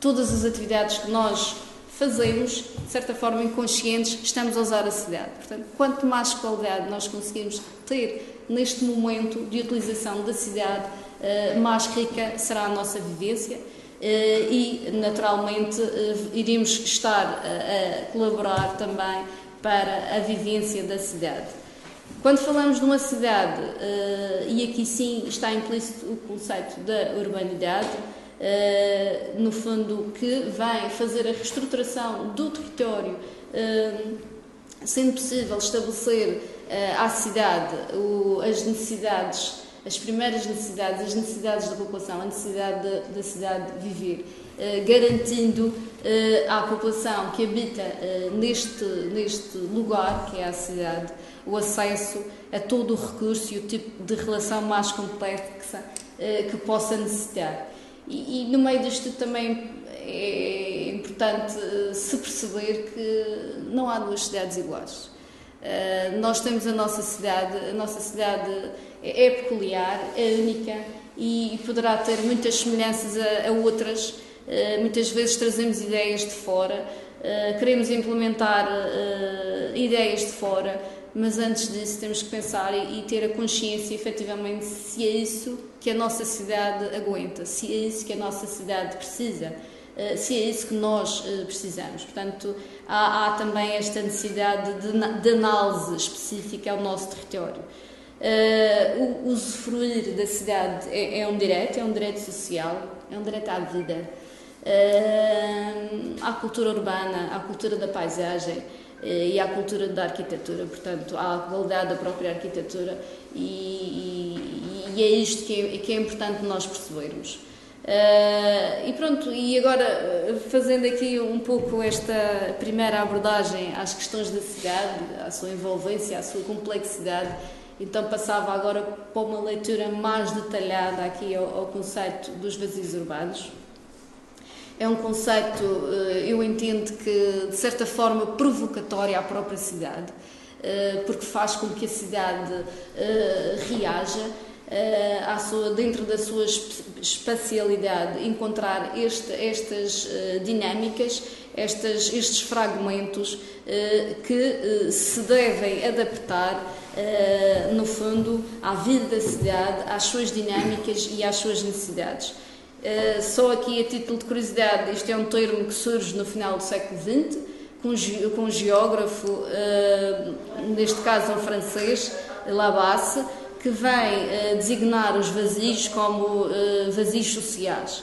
todas as atividades que nós fazemos, de certa forma inconscientes, estamos a usar a cidade. Portanto, quanto mais qualidade nós conseguirmos ter neste momento de utilização da cidade, mais rica será a nossa vivência e, naturalmente, eh, iríamos estar a colaborar também para a vivência da cidade. Quando falamos de uma cidade, e aqui sim está implícito o conceito da urbanidade, no fundo, que vai fazer a reestruturação do território, sendo possível estabelecer à cidade as necessidades, as primeiras necessidades, as necessidades da população, a necessidade da, cidade de viver, garantindo à população que habita neste, neste lugar, que é a cidade, o acesso a todo o recurso e o tipo de relação mais complexa que possa necessitar. E, e no meio disto também é importante eh, se perceber que não há duas cidades iguais. Nós temos a nossa cidade, a nossa cidade é, é peculiar, é única e poderá ter muitas semelhanças a, a outras. Uh, muitas vezes trazemos ideias de fora, uh, queremos implementar ideias de fora, mas antes disso temos que pensar e, ter a consciência efetivamente se é isso que a nossa cidade aguenta, se é isso que a nossa cidade precisa, se é isso que nós precisamos. Portanto, há, há, também esta necessidade de, de, análise específica ao nosso território. Uh, o usufruir da cidade é, é um direito, é um direito social, é um direito à vida. Uh, à cultura urbana, à cultura da paisagem uh, e à cultura da arquitetura, portanto, à qualidade da própria arquitetura, e, e, e é isto que é, que é, importante nós percebermos. E pronto, e agora fazendo aqui um pouco esta primeira abordagem às questões da cidade, à sua envolvência, à sua complexidade, então passava agora para uma leitura mais detalhada aqui ao, ao conceito dos vazios urbanos. É um conceito, eh, eu entendo que, de certa forma, provocatório à própria cidade, eh, porque faz com que a cidade eh, reaja à sua, dentro da sua espacialidade, encontrar este, estas dinâmicas, estas, estes fragmentos que se devem adaptar, no fundo, à vida da cidade, às suas dinâmicas e às suas necessidades. Só aqui a título de curiosidade, isto é um termo que surge no final do século XX, com, um geógrafo, neste caso um francês, Labasse, que vem designar os vazios como vazios sociais.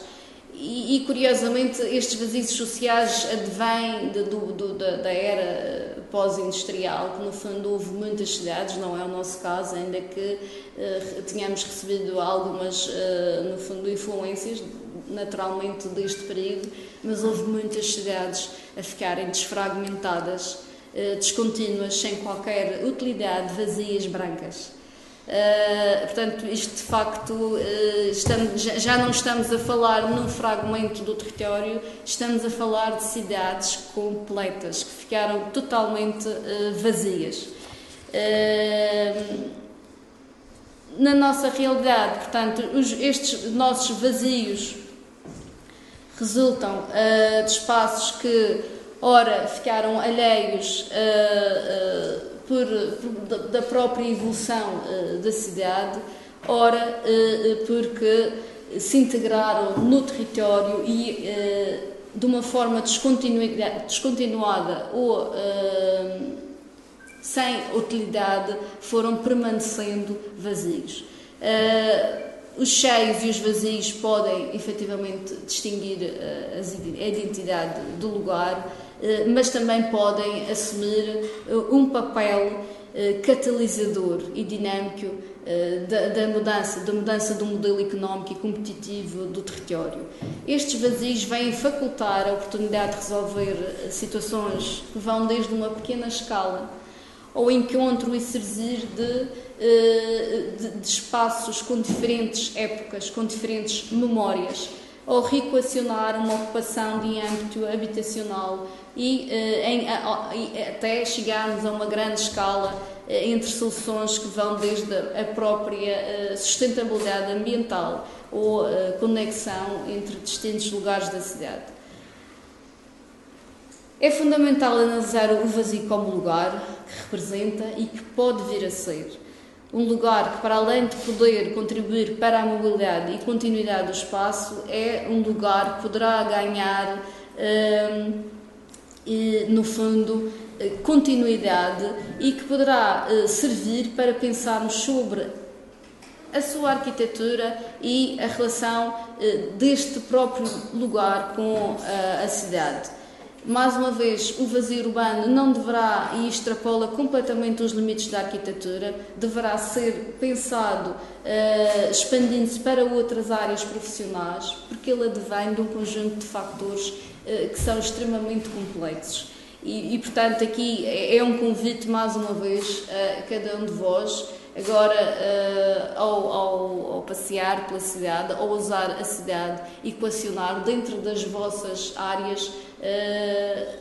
E, e, curiosamente, estes vazios sociais advêm de, do, do, da, da, era pós-industrial, que no fundo houve muitas cidades, não é o nosso caso, ainda que uh, tenhamos recebido algumas, uh, no fundo, influências naturalmente deste período, mas houve muitas cidades a ficarem desfragmentadas, uh, descontínuas, sem qualquer utilidade, vazias, brancas. Uh, portanto, isto de facto, uh, estamos, já não estamos a falar num fragmento do território, estamos a falar de cidades completas que ficaram totalmente uh, vazias. na nossa realidade, portanto, os, estes nossos vazios resultam de espaços que, ora, ficaram alheios por, por, da própria evolução uh, da cidade, ora uh, porque se integraram no território e de uma forma descontinuada ou sem utilidade foram permanecendo vazios. Os cheios e os vazios podem efetivamente distinguir a identidade do lugar, mas também podem assumir eh, um papel eh, catalisador e dinâmico da, da, mudança, da mudança do modelo económico e competitivo do território. Estes vazios vêm facultar a oportunidade de resolver situações que vão desde uma pequena escala ao encontro e servir de, de, de espaços com diferentes épocas, com diferentes memórias, ou reequacionar uma ocupação de âmbito habitacional e, eh, em, até chegarmos a uma grande escala eh, entre soluções que vão desde a própria eh, sustentabilidade ambiental ou conexão entre distintos lugares da cidade. É fundamental analisar o vazio como lugar que representa e que pode vir a ser. Um lugar que, para além de poder contribuir para a mobilidade e continuidade do espaço, é um lugar que poderá ganhar. Hum, no fundo, eh, continuidade e que poderá eh, servir para pensarmos sobre a sua arquitetura e a relação eh, deste próprio lugar com a cidade. Mais uma vez, o vazio urbano não deverá, e extrapola completamente os limites da arquitetura, deverá ser pensado uh, expandindo-se para outras áreas profissionais, porque ele advém de um conjunto de fatores uh, que são extremamente complexos. E, e, portanto, aqui é, é um convite, mais uma vez, a cada um de vós, agora uh, ao, ao, ao, passear pela cidade, ao usar a cidade, equacionar dentro das vossas áreas uh,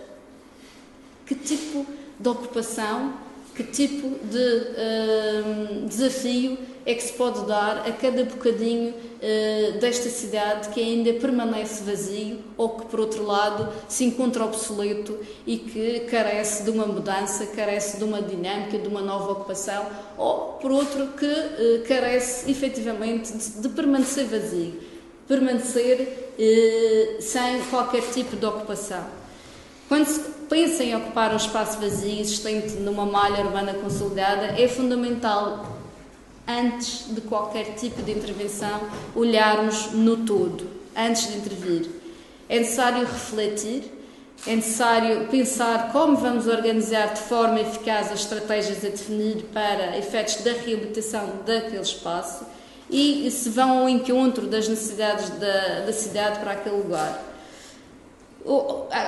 que tipo de ocupação que tipo de uh, desafio é que se pode dar a cada bocadinho uh, desta cidade que ainda permanece vazio ou que, por outro lado, se encontra obsoleto e que carece de uma mudança, carece de uma dinâmica, de uma nova ocupação, ou, por outro, que uh, carece efetivamente de, de permanecer vazio, permanecer sem qualquer tipo de ocupação. Quando se pensa em ocupar um espaço vazio existente numa malha urbana consolidada, é fundamental, antes de qualquer tipo de intervenção, olharmos no todo, antes de intervir. É necessário refletir, é necessário pensar como vamos organizar de forma eficaz as estratégias a definir para efeitos da reabilitação daquele espaço e se vão ao encontro das necessidades da, da cidade para aquele lugar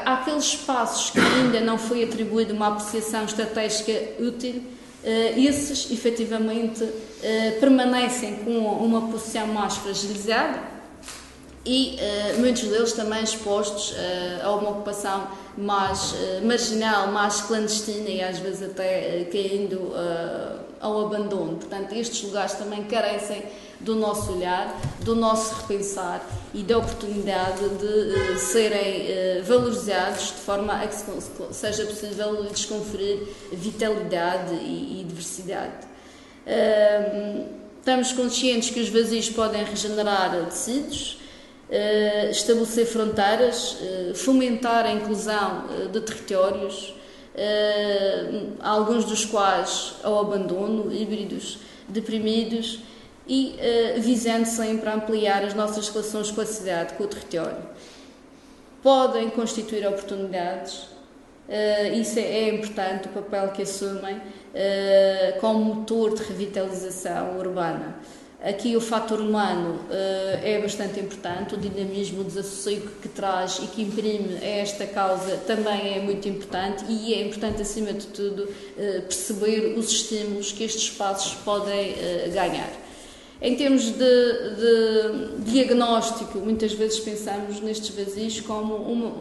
aqueles espaços que ainda não foi atribuído uma apreciação estratégica útil, eh, esses efetivamente eh, permanecem com uma posição mais fragilizada e eh, muitos deles também expostos a uma ocupação mais marginal, mais clandestina e às vezes até caindo ao abandono. Portanto, estes lugares também carecem do nosso olhar, do nosso repensar e da oportunidade de uh, serem uh, valorizados de forma a que seja possível lhes conferir vitalidade e, e diversidade. Uh, estamos conscientes que os vazios podem regenerar tecidos, uh, estabelecer fronteiras, fomentar a inclusão de territórios, alguns dos quais ao abandono, híbridos, deprimidos e uh, visando sempre ampliar as nossas relações com a cidade, com o território. Podem constituir oportunidades, uh, isso é, é, importante, o papel que assumem uh, como motor de revitalização urbana. Aqui o fator humano é bastante importante, o dinamismo, o desassossego que traz e que imprime a esta causa também é muito importante e é importante, acima de tudo, perceber os estímulos que estes espaços podem ganhar. Em termos de, de, diagnóstico, muitas vezes pensamos nestes vazios como uma,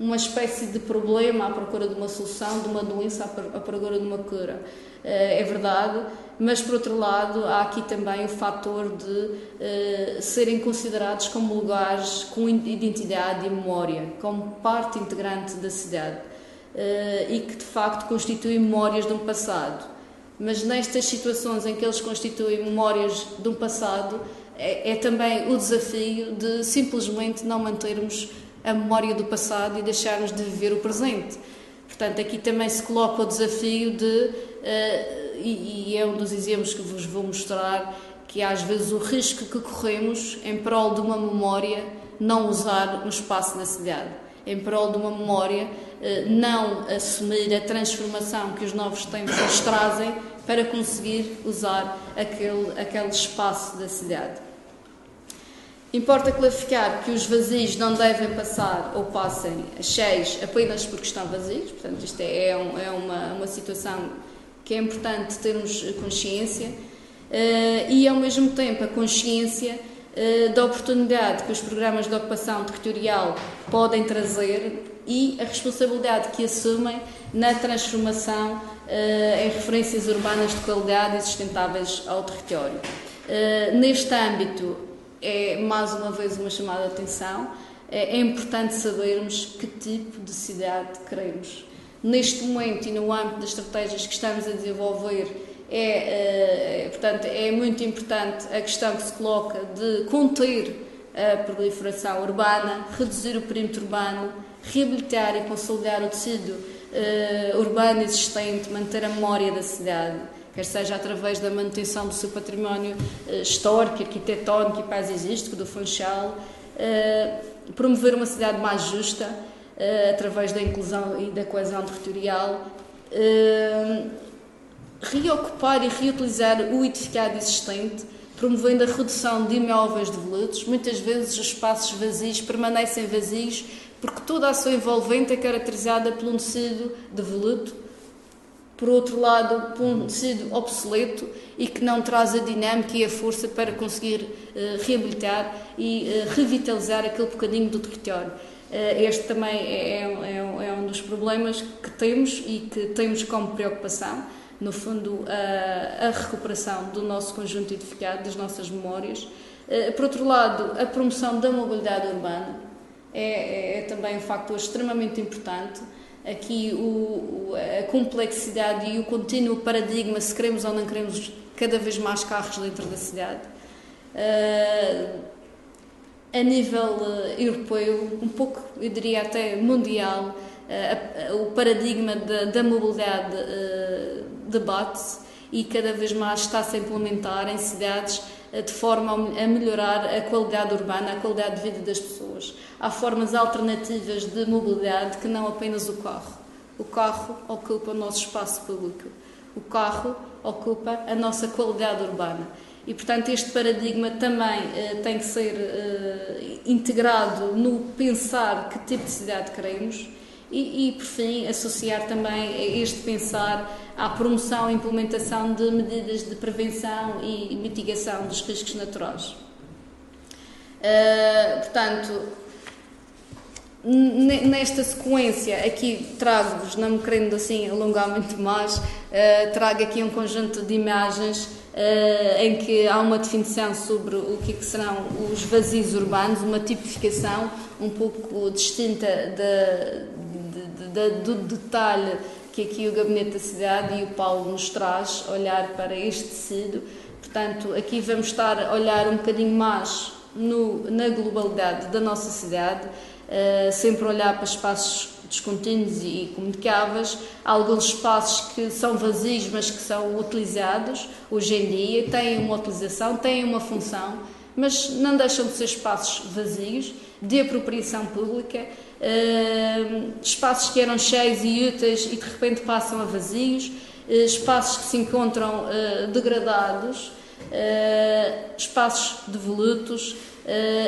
uma espécie de problema à procura de uma solução, de uma doença à procura de uma cura. Eh, é verdade, mas por outro lado há aqui também o fator de eh, serem considerados como lugares com identidade e memória, como parte integrante da cidade eh, e que de facto constituem memórias de um passado mas nestas situações em que eles constituem memórias de um passado, é, é, também o desafio de simplesmente não mantermos a memória do passado e deixarmos de viver o presente. Portanto, aqui também se coloca o desafio de, uh, e, e é um dos exemplos que vos vou mostrar, que às vezes o risco que corremos em prol de uma memória não usar um espaço na cidade, em prol de uma memória não assumir a transformação que os novos tempos nos trazem para conseguir usar aquele, aquele espaço da cidade. Importa clarificar que os vazios não devem passar ou passem cheios apenas porque estão vazios, portanto, isto é, é, um, é uma, uma situação que é importante termos consciência uh, e, ao mesmo tempo, a consciência uh, da oportunidade que os programas de ocupação territorial podem trazer e a responsabilidade que assumem na transformação eh, em referências urbanas de qualidade e sustentáveis ao território. Eh, neste âmbito, é mais uma vez uma chamada de atenção, é, é importante sabermos que tipo de cidade queremos. Neste momento e no âmbito das estratégias que estamos a desenvolver, é, portanto, é muito importante a questão que se coloca de conter a proliferação urbana, reduzir o perímetro urbano, reabilitar e consolidar o tecido uh, urbano existente, manter a memória da cidade, quer seja através da manutenção do seu património uh, histórico, arquitetónico e paisagístico do Funchal, uh, promover uma cidade mais justa através da inclusão e da coesão territorial, reocupar e reutilizar o edificado existente, promovendo a redução de imóveis devolutos. Muitas vezes os espaços vazios permanecem vazios porque toda a sua envolvente é caracterizada por um tecido devoluto, por outro lado, por um tecido obsoleto e que não traz a dinâmica e a força para conseguir uh, reabilitar e uh, revitalizar aquele bocadinho do território. Uh, este também é, é, é, é, um dos problemas que temos e que temos como preocupação. no fundo, a, a recuperação do nosso conjunto edificado, das nossas memórias. Por outro lado, a promoção da mobilidade urbana é, é, é também um fator extremamente importante. Aqui o, a complexidade e o contínuo paradigma, se queremos ou não queremos cada vez mais carros dentro da cidade. Uh, a nível uh, europeu, um pouco, eu diria até mundial, uh, o paradigma da, da mobilidade debate-se e cada vez mais está-se a implementar em cidades de forma a melhorar a qualidade urbana, a qualidade de vida das pessoas. Há formas alternativas de mobilidade que não apenas o carro. O carro ocupa o nosso espaço público. O carro ocupa a nossa qualidade urbana. E, portanto, este paradigma também eh, tem que ser eh, integrado no pensar que tipo de cidade queremos e, e, por fim, associar também este pensar à promoção e implementação de medidas de prevenção e mitigação dos riscos naturais. Uh, portanto, nesta sequência, aqui trago-vos, não me querendo assim alongar muito mais, uh, trago aqui um conjunto de imagens uh, em que há uma definição sobre o que, é que serão os vazios urbanos, uma tipificação um pouco distinta de, de, de, do detalhe que aqui o Gabinete da Cidade e o Paulo nos traz, olhar para este tecido. Portanto, aqui vamos estar a olhar um bocadinho mais no, na globalidade da nossa cidade, uh, sempre olhar para espaços descontínuos e comunicáveis, há alguns espaços que são vazios, mas que são utilizados hoje em dia, têm uma utilização, têm uma função, mas não deixam de ser espaços vazios, de apropriação pública, uh, espaços que eram cheios e úteis e de repente passam a vazios, uh, espaços que se encontram degradados, espaços devolutos,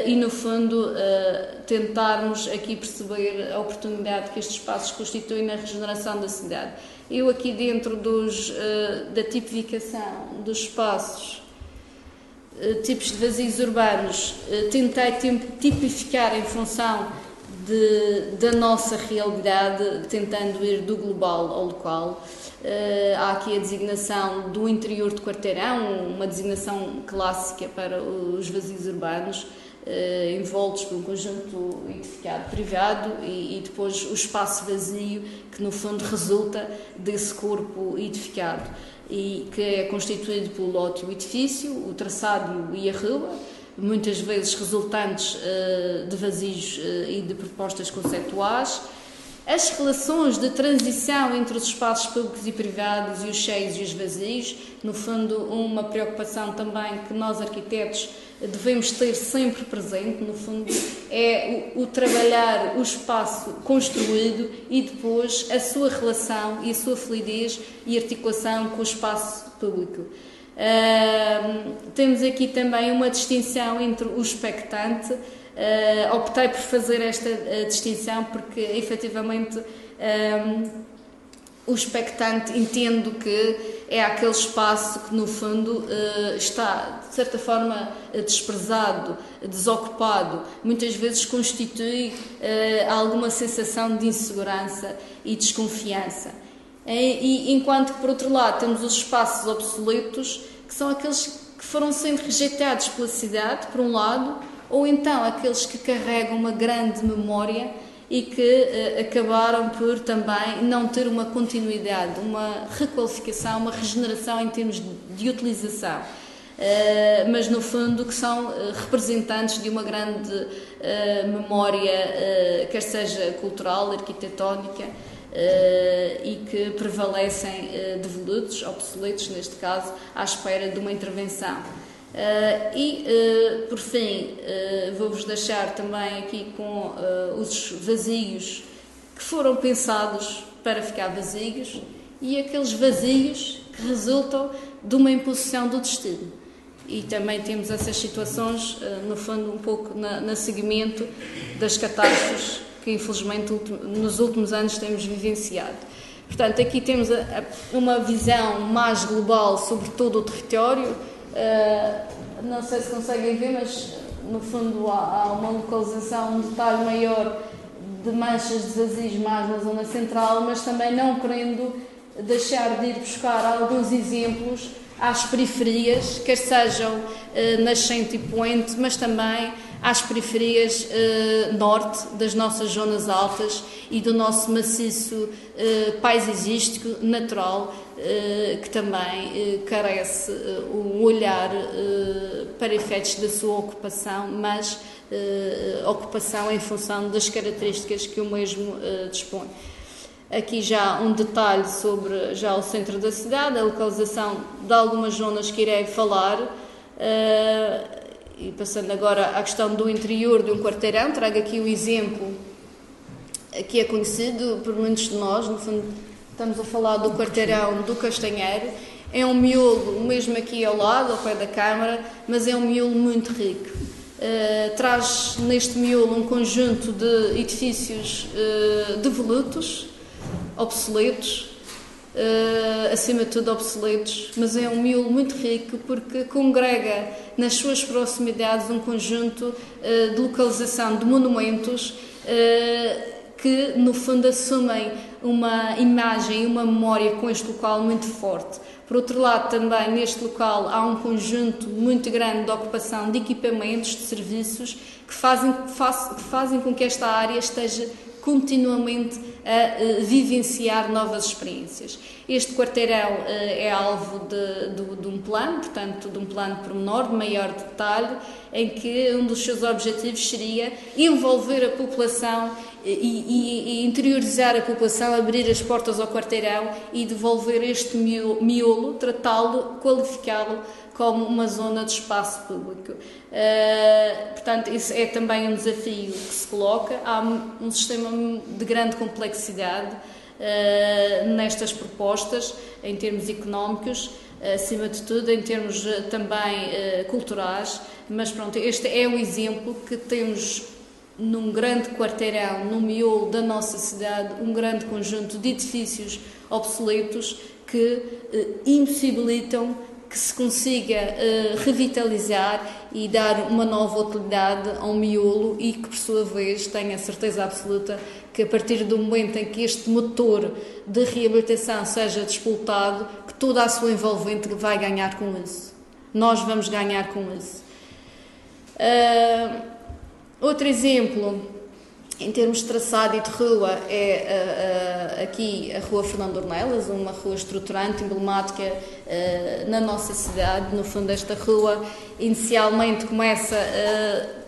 e, no fundo, uh, tentarmos aqui perceber a oportunidade que estes espaços constituem na regeneração da cidade. Eu, aqui dentro dos, uh, da tipificação dos espaços, tipos de vazios urbanos, tentei tipificar em função de, da nossa realidade, tentando ir do global ao local. Uh, há aqui a designação do interior de quarteirão, uma designação clássica para os vazios urbanos, uh, envoltos por um conjunto edificado privado e, e, depois o espaço vazio, que no fundo resulta desse corpo edificado e que é constituído pelo lote e o edifício, o traçado e a rua, muitas vezes resultantes uh, de vazios e de propostas conceptuais as relações de transição entre os espaços públicos e privados e os cheios e os vazios, no fundo, uma preocupação também que nós arquitetos devemos ter sempre presente, no fundo, é o, o, trabalhar o espaço construído e depois a sua relação e a sua fluidez e articulação com o espaço público. Uh, temos aqui também uma distinção entre o expectante Uh, optei por fazer esta uh, distinção porque efetivamente um, ehm, o expectante entendo que é aquele espaço que no fundo uh, está de certa forma desprezado, desocupado, muitas vezes constitui alguma sensação de insegurança e desconfiança. E, e, enquanto que por outro lado temos os espaços obsoletos que são aqueles que foram sendo rejeitados pela cidade, por um lado, ou então aqueles que carregam uma grande memória e que uh, acabaram por também não ter uma continuidade, uma requalificação, uma regeneração em termos de, de utilização. Uh, mas no fundo que são uh, representantes de uma grande memória, quer seja cultural, arquitetónica, e que prevalecem devolutos, obsoletos neste caso, à espera de uma intervenção. Uh, e, uh, por fim, uh, vou-vos deixar também aqui com os vazios que foram pensados para ficar vazios e aqueles vazios que resultam de uma imposição do destino. E também temos essas situações, no fundo, um pouco na, na seguimento das catástrofes que, infelizmente, nos últimos anos temos vivenciado. Portanto, aqui temos a, a, uma visão mais global sobre todo o território Uh, não sei se conseguem ver, mas no fundo há, há, uma localização, um detalhe maior de manchas de vazios mais na zona central, mas também não querendo deixar de ir buscar alguns exemplos às periferias, quer sejam eh, nascente e poente, mas também às periferias eh, norte das nossas zonas altas e do nosso maciço paisagístico natural, que também eh, carece eh, um olhar eh, para efeitos da sua ocupação, mas ocupação em função das características que o mesmo dispõe. Aqui já um detalhe sobre já o centro da cidade, a localização de algumas zonas que irei falar. E passando agora à questão do interior de um quarteirão, trago aqui o exemplo que é conhecido por muitos de nós, no fundo estamos a falar do quarteirão do Castanheiro. É um miolo, mesmo aqui ao lado, ao pé da Câmara, mas é um miolo muito rico. Uh, traz neste miolo um conjunto de edifícios uh, devolutos, obsoletos, uh, acima de tudo obsoletos, mas é um miolo muito rico porque congrega nas suas proximidades um conjunto uh, de localização de monumentos uh, que, no fundo, assumem uma imagem e uma memória com este local muito forte. Por outro lado, também neste local há um conjunto muito grande de ocupação de equipamentos, de serviços, que fazem, que fazem com que esta área esteja continuamente a vivenciar novas experiências. Este quarteirão eh, é alvo de, de, de, um plano, portanto, de um plano pormenor, de maior detalhe, em que um dos seus objetivos seria envolver a população e, e, e, interiorizar a população, abrir as portas ao quarteirão e devolver este miolo, tratá-lo, qualificá-lo como uma zona de espaço público. Uh, portanto, isso é também um desafio que se coloca. Há um sistema de grande complexidade uh, nestas propostas, em termos económicos, acima de tudo, em termos uh, também culturais, mas pronto, este é um exemplo que temos num grande quarteirão, no miolo da nossa cidade, um grande conjunto de edifícios obsoletos que impossibilitam que se consiga uh, revitalizar e dar uma nova utilidade ao miolo e que, por sua vez, tenha certeza absoluta que, a partir do momento em que este motor de reabilitação seja despoltado, que toda a sua envolvente vai ganhar com isso. Nós vamos ganhar com isso. Uh, outro exemplo em termos de traçado e de rua, é uh, uh, aqui a Rua Fernando Ornelas, uma rua estruturante, emblemática uh, na nossa cidade. No fundo, esta rua inicialmente começa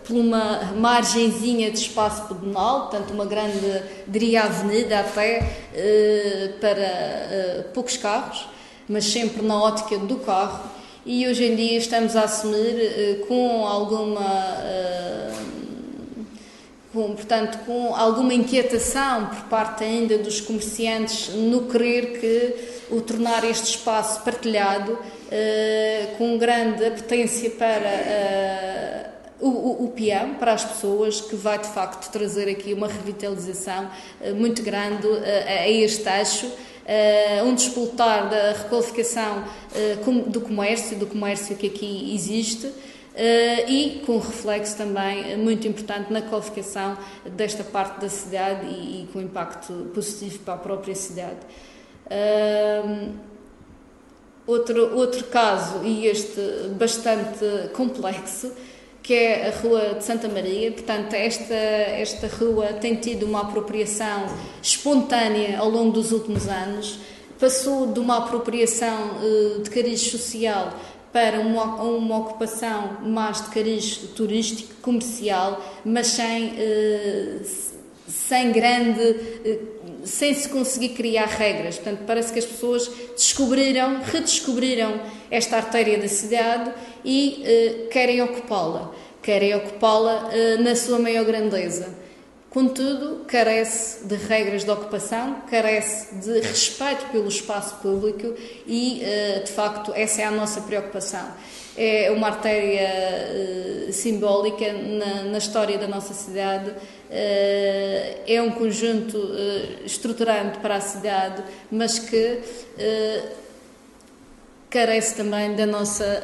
por uma margenzinha de espaço pedonal, portanto, uma grande, diria, avenida até, para poucos carros, mas sempre na ótica do carro. E hoje em dia estamos a assumir com alguma com, portanto, com alguma inquietação por parte ainda dos comerciantes no querer que o tornar este espaço partilhado uh, com grande apetência para uh, o, o, peão, para as pessoas, que vai de facto trazer aqui uma revitalização uh, muito grande a este eixo. Uh, um despoltar da requalificação uh, do comércio, do comércio que aqui existe, e com reflexo também muito importante na qualificação desta parte da cidade e, e com impacto positivo para a própria cidade. Uh, outro, outro caso, e este bastante complexo, que é a Rua de Santa Maria. Portanto, esta, esta rua tem tido uma apropriação espontânea ao longo dos últimos anos. Passou de uma apropriação uh, de cariz social para uma, uma ocupação mais de cariz turístico, comercial, mas sem, eh, sem grande. Eh, sem se conseguir criar regras. Portanto, parece que as pessoas descobriram, redescobriram esta artéria da cidade e eh, querem ocupá-la. Querem ocupá-la na sua maior grandeza. Contudo, carece de regras de ocupação, carece de respeito pelo espaço público e, eh, de facto, essa é a nossa preocupação. É uma artéria eh, simbólica na, história da nossa cidade, eh, é um conjunto estruturante para a cidade, mas que carece também da nossa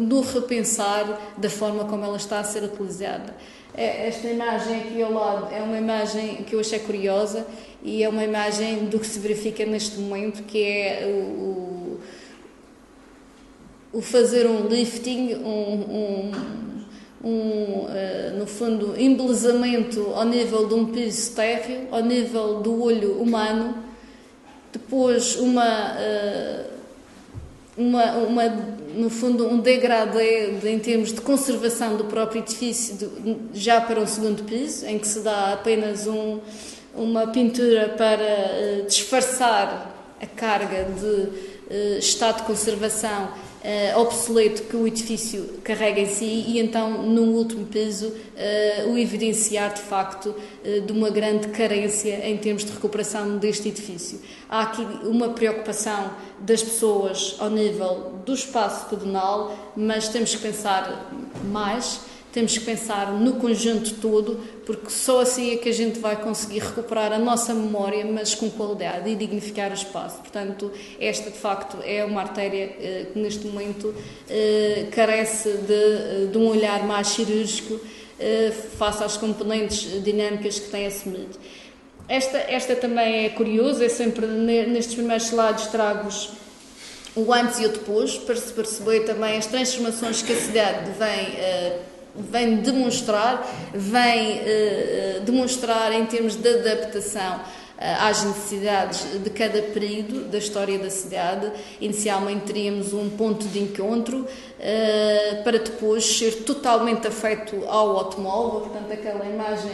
do repensar da forma como ela está a ser utilizada. É, esta imagem aqui ao lado é uma imagem que eu achei curiosa e é uma imagem do que se verifica neste momento, que é o, o fazer um lifting, um, um, um uh, no fundo, embelezamento ao nível de um piso térreo, ao nível do olho humano, depois uma, uh, uma, uma, no fundo, um degradê de, em termos de conservação do próprio edifício, de, já para o segundo piso, em que se dá apenas um uma pintura para uh, disfarçar a carga de uh, estado de conservação uh, obsoleto que o edifício carrega em si e então, no último piso, o evidenciar de facto de uma grande carência em termos de recuperação deste edifício. Há aqui uma preocupação das pessoas ao nível do espaço pedonal, mas temos que pensar mais temos que pensar no conjunto todo, porque só assim é que a gente vai conseguir recuperar a nossa memória, mas com qualidade e dignificar o espaço. Portanto, esta de facto é uma artéria eh, que neste momento eh, carece de, eh, de, um olhar mais cirúrgico face às componentes dinâmicas que tem assumido. Esta, esta também é curiosa, é sempre nestes primeiros slides trago-vos o antes e o depois, para se perceber também as transformações que a cidade vem uh, vem demonstrar, vem uh, demonstrar em termos de adaptação uh, às necessidades de cada período da história da cidade. Inicialmente teríamos um ponto de encontro para depois ser totalmente afeto ao automóvel, portanto, aquela imagem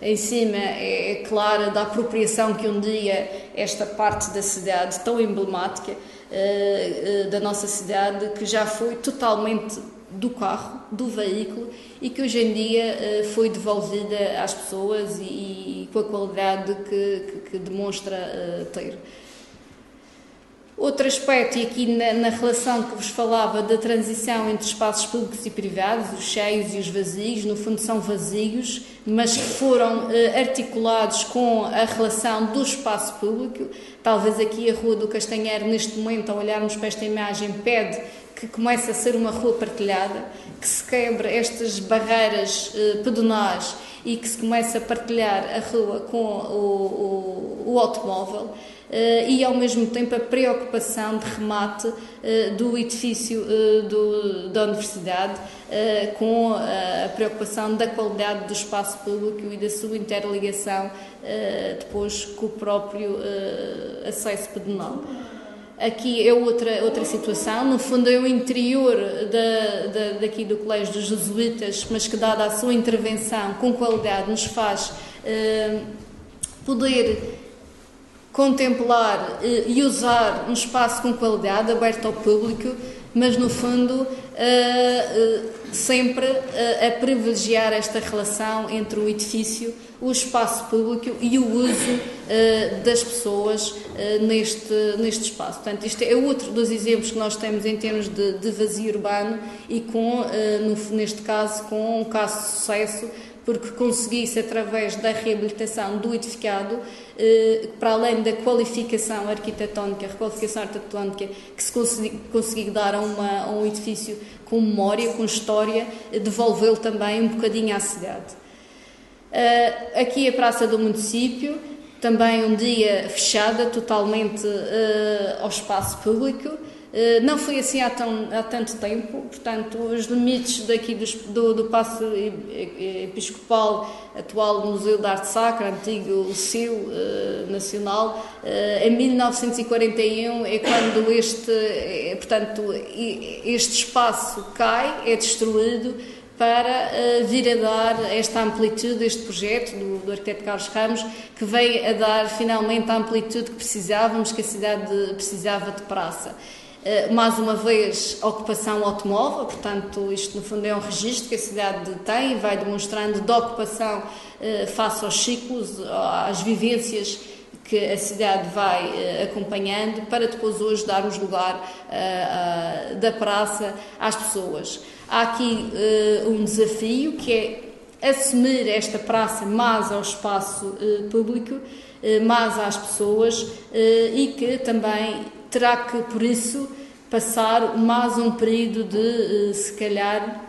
em cima é, é, clara da apropriação que um dia esta parte da cidade tão emblemática da nossa cidade que já foi totalmente do carro, do veículo e que hoje em dia uh, foi devolvida às pessoas e, com a qualidade que, que, que demonstra uh, ter. Outro aspecto, e aqui na, na, relação que vos falava da transição entre espaços públicos e privados, os cheios e os vazios, no fundo são vazios, mas que foram uh, articulados com a relação do espaço público. Talvez aqui a Rua do Castanheiro, neste momento, ao olharmos para esta imagem, pede que comece a ser uma rua partilhada, que se quebre estas barreiras eh, pedonais e que se comece a partilhar a rua com o, o, o automóvel. Uh, e ao mesmo tempo a preocupação de remate uh, do edifício uh, do, da Universidade, com a preocupação da qualidade do espaço público e da sua interligação depois com o próprio acesso pedonal. Aqui é outra, outra situação, no fundo é o interior da, da, daqui do Colégio dos Jesuítas, mas que, dada a sua intervenção com qualidade, nos faz eh, poder contemplar eh, e usar um espaço com qualidade, aberto ao público, mas no fundo eh, sempre a privilegiar esta relação entre o edifício o espaço público e o uso uh, das pessoas uh, neste, neste espaço. Portanto, isto é outro dos exemplos que nós temos em termos de, de vazio urbano e com, uh, no, neste caso, com um caso de sucesso, porque conseguisse, através da reabilitação do edificado, para além da qualificação arquitetónica, requalificação arquitetónica, que se conseguir dar a, uma, a um edifício com memória, com história, devolvê-lo também um bocadinho à cidade. Uh, aqui a Praça do Município, também um dia fechada totalmente uh, ao espaço público. Uh, não foi assim há, tão, há, tanto tempo, portanto, os limites daqui do, do, do Paço Episcopal, atual Museu de Arte Sacra, antigo Liceu Nacional, em 1941 é quando este, portanto, este espaço cai, é destruído para uh, vir a dar esta amplitude, este projeto do, do, arquiteto Carlos Ramos, que veio a dar finalmente a amplitude que precisávamos, que a cidade precisava de praça. Uh, mais uma vez, ocupação automóvel, portanto, isto no fundo é um registro que a cidade tem e vai demonstrando de ocupação uh, face aos ciclos, às vivências que a cidade vai acompanhando para depois hoje darmos lugar da praça às pessoas. Há aqui uh, um desafio que é assumir esta praça mais ao espaço uh, público, uh, mais às pessoas e que também terá que, por isso, passar mais um período de, se calhar,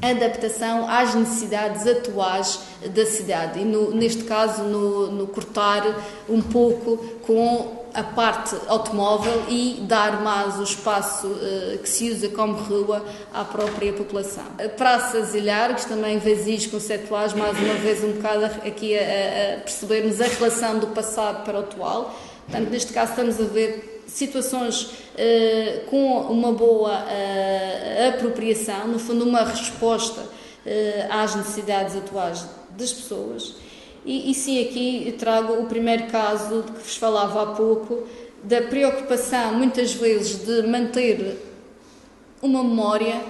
adaptação às necessidades atuais da cidade. E no, neste caso no, no, cortar um pouco com a parte automóvel e dar mais o espaço uh, que se usa como rua à própria população. Praças e largos, também vazios conceptuais, mais uma vez um bocado aqui a, a percebermos a relação do passado para o atual. Portanto, neste caso estamos a ver situações uh, com uma boa uh, apropriação, no fundo, uma resposta às necessidades atuais das pessoas. E, e sim, aqui trago o primeiro caso de que vos falava há pouco, da preocupação, muitas vezes, de manter uma memória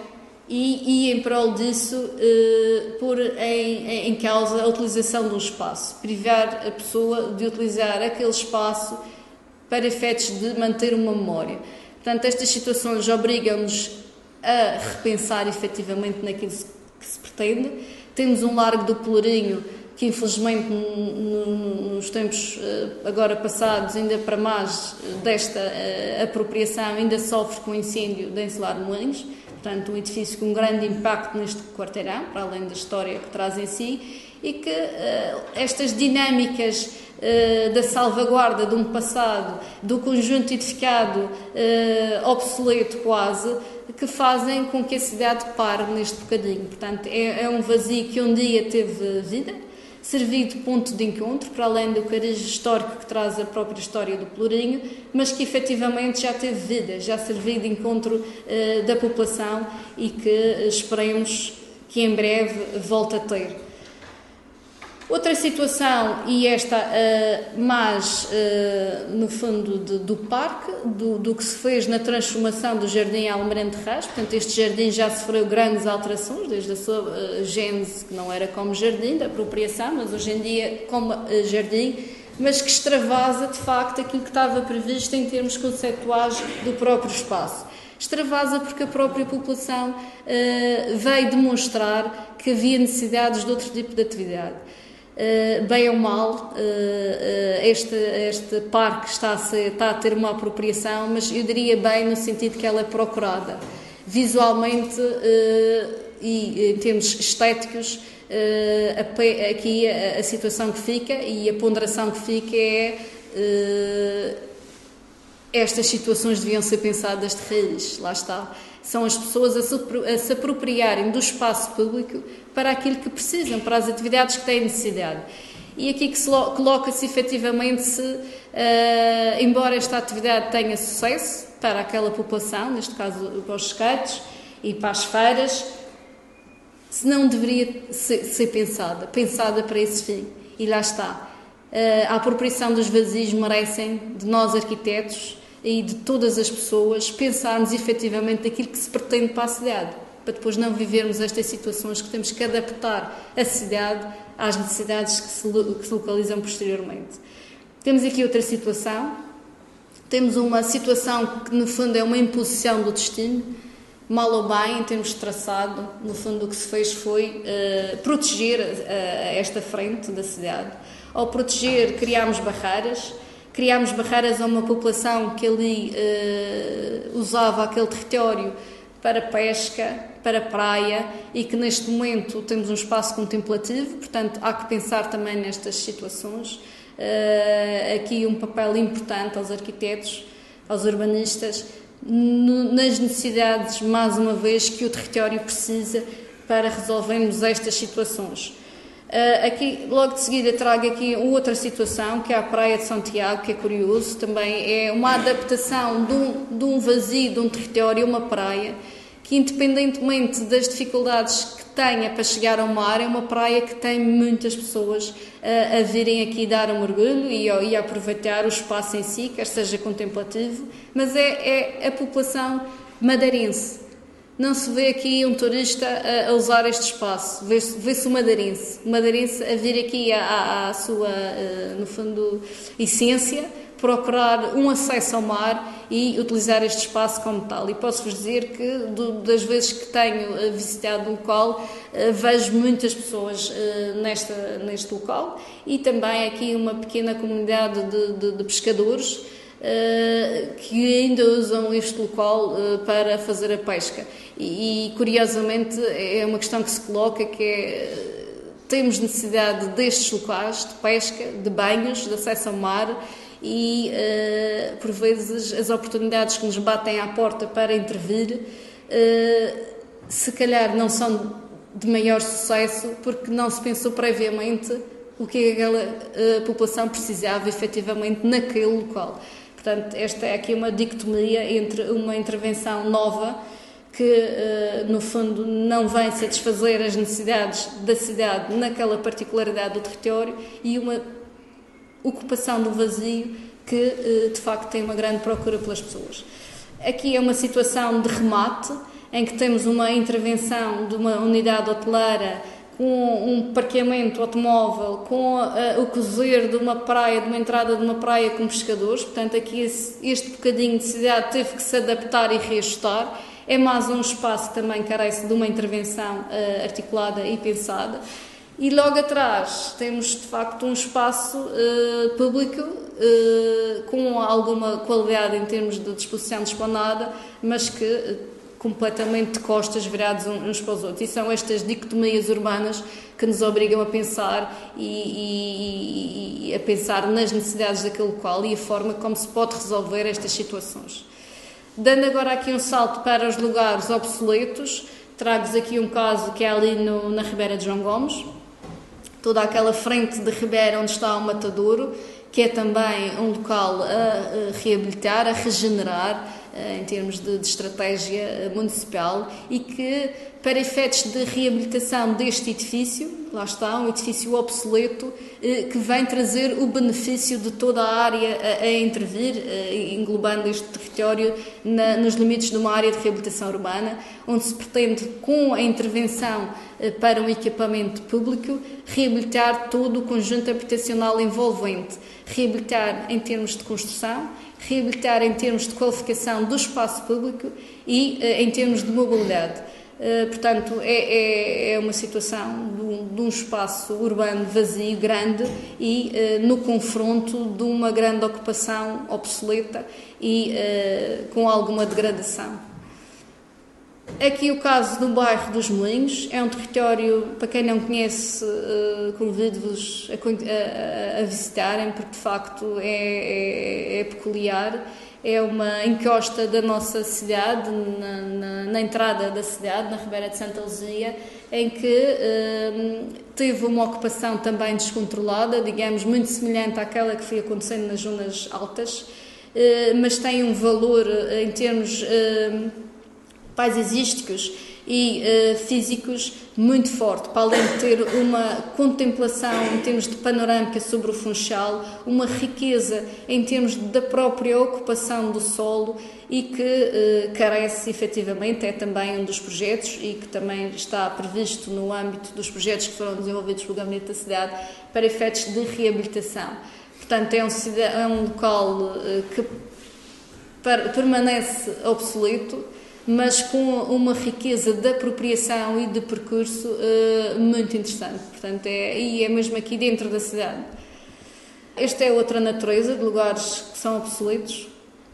e, e em prol disso, eh, pôr em, em causa a utilização um espaço, privar a pessoa de utilizar aquele espaço para efeitos de manter uma memória. Portanto, estas situações obrigam-nos a repensar efetivamente naquilo que se pretende. Temos um largo do Pelourinho que infelizmente nos tempos eh, agora passados, ainda para mais desta eh, apropriação, ainda sofre com o incêndio de Encelar Moinhos, portanto um edifício com um grande impacto neste quarteirão, para além da história que traz em si, e que estas dinâmicas da salvaguarda de um passado, do conjunto edificado obsoleto quase, que fazem com que a cidade pare neste bocadinho. Portanto, é, é um vazio que um dia teve vida, servir de ponto de encontro, para além do cariz histórico que traz a própria história do Pelourinho, mas que efetivamente já teve vida, já serviu de encontro uh, da população e que uh, esperemos que em breve volte a ter. Outra situação, e esta uh, mais uh, no fundo de, do parque, do, do, que se fez na transformação do Jardim Almirante Reis, portanto este jardim já sofreu grandes alterações, desde a sua uh, gênese, que não era como jardim, da apropriação, mas hoje em dia como jardim, mas que extravasa de facto aquilo que estava previsto em termos conceptuais do próprio espaço. Extravasa porque a própria população veio demonstrar que havia necessidades de outro tipo de atividade. Uh, bem ou mal, uh, uh, este, este parque está a, ser, está a ter uma apropriação, mas eu diria bem no sentido que ela é procurada. Visualmente e em termos estéticos, aqui a, situação que fica e a ponderação que fica é estas situações deviam ser pensadas de raiz, lá está. São as pessoas a se, apropriarem do espaço público para aquilo que precisam, para as atividades que têm necessidade. E aqui que se coloca-se efetivamente se, uh, embora esta atividade tenha sucesso para aquela população, neste caso para os skates e para as feiras, se não deveria ser, ser pensada, pensada para esse fim. E lá está. Uh, a apropriação dos vazios merecem de nós arquitetos e de todas as pessoas pensarmos efetivamente daquilo que se pretende para a cidade para depois não vivermos estas situações que temos que adaptar a cidade às necessidades que se, que se localizam posteriormente. Temos aqui outra situação. Temos uma situação que, no fundo, é uma imposição do destino, mal ou bem, em termos de traçado. No fundo, o que se fez foi uh, proteger uh, esta frente da cidade. Ao proteger, criámos barreiras, criámos barreiras a uma população que ali uh, usava aquele território para pesca, para praia e que neste momento temos um espaço contemplativo, portanto há que pensar também nestas situações. Uh, aqui um papel importante aos arquitetos, aos urbanistas, nas necessidades, mais uma vez, que o território precisa para resolvermos estas situações. Uh, aqui, logo de seguida, trago aqui outra situação, que é a Praia de Santiago, que é curioso, também é uma adaptação de um, de um vazio de um território, uma praia, que independentemente das dificuldades que tenha para chegar ao mar, é uma praia que tem muitas pessoas uh, a virem aqui dar um mergulho e, e, aproveitar o espaço em si, quer seja contemplativo, mas é, é a população madeirense. Não se vê aqui um turista a, a usar este espaço, vê-se vê o madeirense, o madeirense a vir aqui à, à sua, uh, no fundo, essência, procurar um acesso ao mar e utilizar este espaço como tal. E posso-vos dizer que do, das vezes que tenho eh, visitado o local, uh, vejo muitas pessoas uh, nesta, neste local. E também aqui uma pequena comunidade de, de, de pescadores que ainda usam este local para fazer a pesca. E, curiosamente é uma questão que se coloca que é temos necessidade destes locais de pesca, de banhos, de acesso ao mar e, por vezes, as oportunidades que nos batem à porta para intervir, se calhar não são de maior sucesso porque não se pensou previamente o que aquela uh, população precisava efetivamente naquele local. Portanto, esta é aqui uma dicotomia entre uma intervenção nova que, no fundo, não vem satisfazer as necessidades da cidade naquela particularidade do território e uma ocupação do vazio que eh, de facto tem uma grande procura pelas pessoas. Aqui é uma situação de remate em que temos uma intervenção de uma unidade hoteleira com um parqueamento automóvel, com uh, o cozer de uma praia, de uma entrada de uma praia com pescadores. Portanto, aqui esse, este bocadinho de cidade teve que se adaptar e reajustar. É mais um espaço que também carece de uma intervenção uh, articulada e pensada. E logo atrás temos de facto um espaço uh, público uh, com alguma qualidade em termos de disposição de esplanada, mas que completamente de costas virados uns para os outros. E são estas dicotomias urbanas que nos obrigam a pensar e, e, e a pensar nas necessidades daquele local e a forma como se pode resolver estas situações. Dando agora aqui um salto para os lugares obsoletos, trago-vos aqui um caso que é ali no, na Ribeira de João Gomes toda aquela frente de Ribeira onde está o Matadouro, que é também um local a, reabilitar, a regenerar em termos de, de, estratégia eh, municipal e que, para efeitos de reabilitação deste edifício, lá está, um edifício obsoleto, eh, que vem trazer o benefício de toda a área a, a intervir, englobando este território na, nos limites de uma área de reabilitação urbana, onde se pretende, com a intervenção para um equipamento público, reabilitar todo o conjunto habitacional envolvente, reabilitar em termos de construção, reabilitar em termos de qualificação do espaço público e uh, em termos de mobilidade. Uh, portanto, é, é, é, uma situação de um, de um, espaço urbano vazio, grande e uh, no confronto de uma grande ocupação obsoleta e com alguma degradação. Aqui o caso do bairro dos Moinhos, é um território, para quem não conhece, uh, convido-vos a, a, a, visitarem, porque de facto é, é, é, peculiar. É uma encosta da nossa cidade, na, na, na, entrada da cidade, na Ribeira de Santa Luzia, em que uh, teve uma ocupação também descontrolada, digamos, muito semelhante àquela que foi acontecendo nas zonas altas, uh, mas tem um valor em termos paisagísticos e uh, físicos muito forte, para além de ter uma contemplação em termos de panorâmica sobre o Funchal, uma riqueza em termos da própria ocupação do solo e que uh, carece efetivamente, é também um dos projetos e que também está previsto no âmbito dos projetos que foram desenvolvidos pelo Gabinete da Cidade para efeitos de reabilitação. Portanto, é um, é um local uh, que permanece obsoleto, mas com uma riqueza de apropriação e de percurso uh, muito interessante. Portanto, é, e é mesmo aqui dentro da cidade. Esta é outra natureza de lugares que são obsoletos,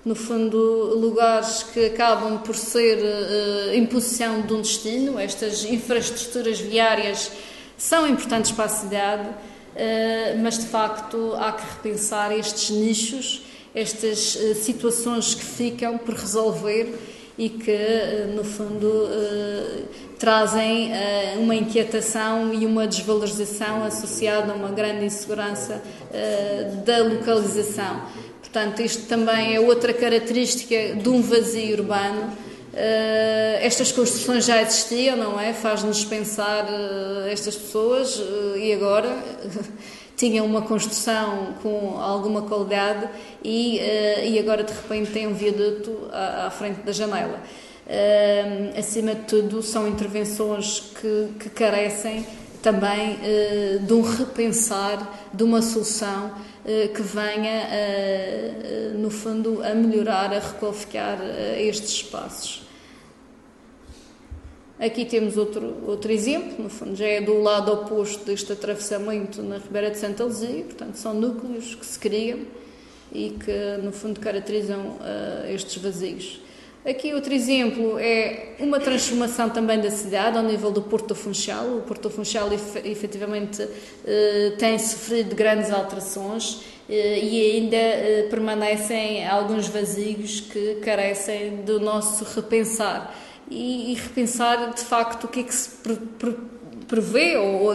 no fundo, lugares que acabam por ser uh, em posição de um destino. Estas infraestruturas viárias são importantes para a cidade, uh, mas de facto há que repensar estes nichos, estas situações que ficam por resolver e que, eh, no fundo, eh, trazem eh, uma inquietação e uma desvalorização associada a uma grande insegurança da localização. Portanto, isto também é outra característica de um vazio urbano. estas construções já existiam, não é? Faz-nos pensar estas pessoas e agora *laughs* tinham uma construção com alguma qualidade e, uh, e agora de repente tem um viaduto à, à frente da janela. Uh, acima de tudo, são intervenções que, que carecem também uh, de um repensar, de uma solução que venha, no fundo, a melhorar, a requalificar estes espaços. Aqui temos outro, outro exemplo, no fundo já é do lado oposto deste atravessamento na Ribeira de Santa Luzia, portanto são núcleos que se criam e que, no fundo, caracterizam estes vazios. Aqui outro exemplo é uma transformação também da cidade ao nível do Porto Funchal. O Porto Funchal efetivamente eh, tem sofrido grandes alterações eh, e ainda permanecem alguns vazios que carecem do nosso repensar. E, repensar de facto o que é que se prevê ou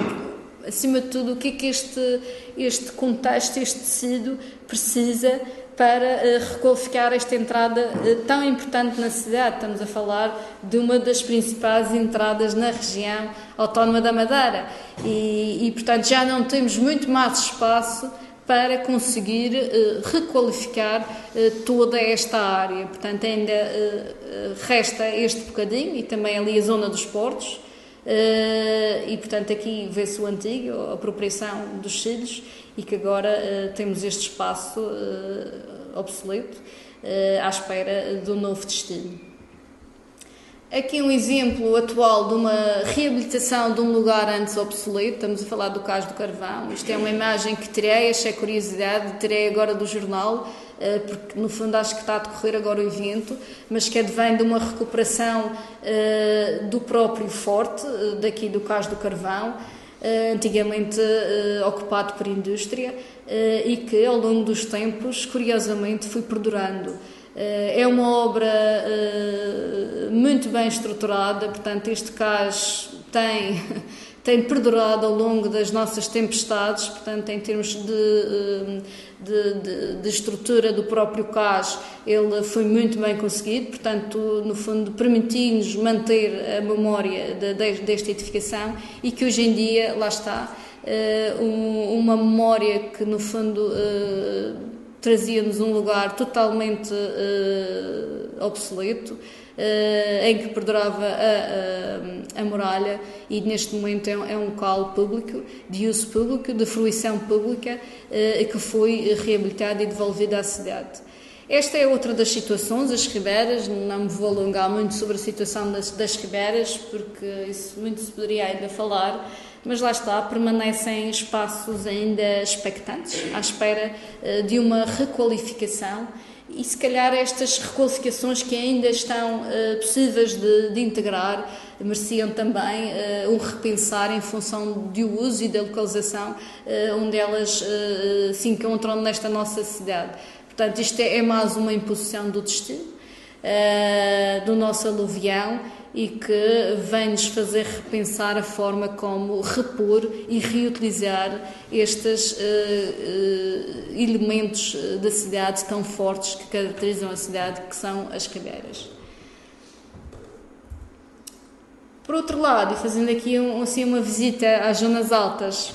acima de tudo o que é que este, este contexto, este tecido precisa para uh, requalificar esta entrada uh, tão importante na cidade. Estamos a falar de uma das principais entradas na região autónoma da Madeira e, e portanto, já não temos muito mais espaço para conseguir uh, requalificar toda esta área. Portanto, ainda resta este bocadinho e também ali a zona dos portos. e, portanto, aqui vê-se o antigo, a apropriação dos cílios e que agora temos este espaço obsoleto à espera do novo destino. Aqui um exemplo atual de uma reabilitação de um lugar antes obsoleto, estamos a falar do Cais do Carvão. Isto é uma imagem que terei, achei curiosidade, terei agora do jornal, porque no fundo acho que está a decorrer agora o evento, mas que advém de uma recuperação do próprio forte, daqui do Cais do Carvão, eh, antigamente eh, ocupado por indústria eh, e que ao longo dos tempos, curiosamente, foi perdurando. É uma obra muito bem estruturada, portanto, este cais tem *laughs* tem perdurado ao longo das nossas tempestades, portanto, em termos de, de, de, de, estrutura do próprio cais, ele foi muito bem conseguido, portanto, no fundo, permitiu-nos manter a memória de, desta edificação e que hoje em dia, lá está, uma memória que, no fundo, trazia-nos um lugar totalmente uh, obsoleto. Uh, em que perdurava a, a, a, muralha e neste momento é é um, local público, de uso público, de fruição pública, uh, que foi reabilitado e devolvido à cidade. Esta é outra das situações, as ribeiras, não me vou alongar muito sobre a situação das, das ribeiras, porque isso muito se poderia ainda falar, mas lá está, permanecem espaços ainda expectantes, à espera uh, de uma requalificação e se calhar estas requalificações que ainda estão uh, possíveis de, de, integrar mereciam também uh, um repensar em função do uso e da localização uh, onde elas se encontram nesta nossa cidade. Portanto, isto é, é mais uma imposição do destino, do nosso aluvião e que vem-nos fazer repensar a forma como repor e reutilizar estes uh, uh, elementos da cidade tão fortes que caracterizam a cidade, que são as ribeiras. Por outro lado, e fazendo aqui um, assim, uma visita às zonas altas,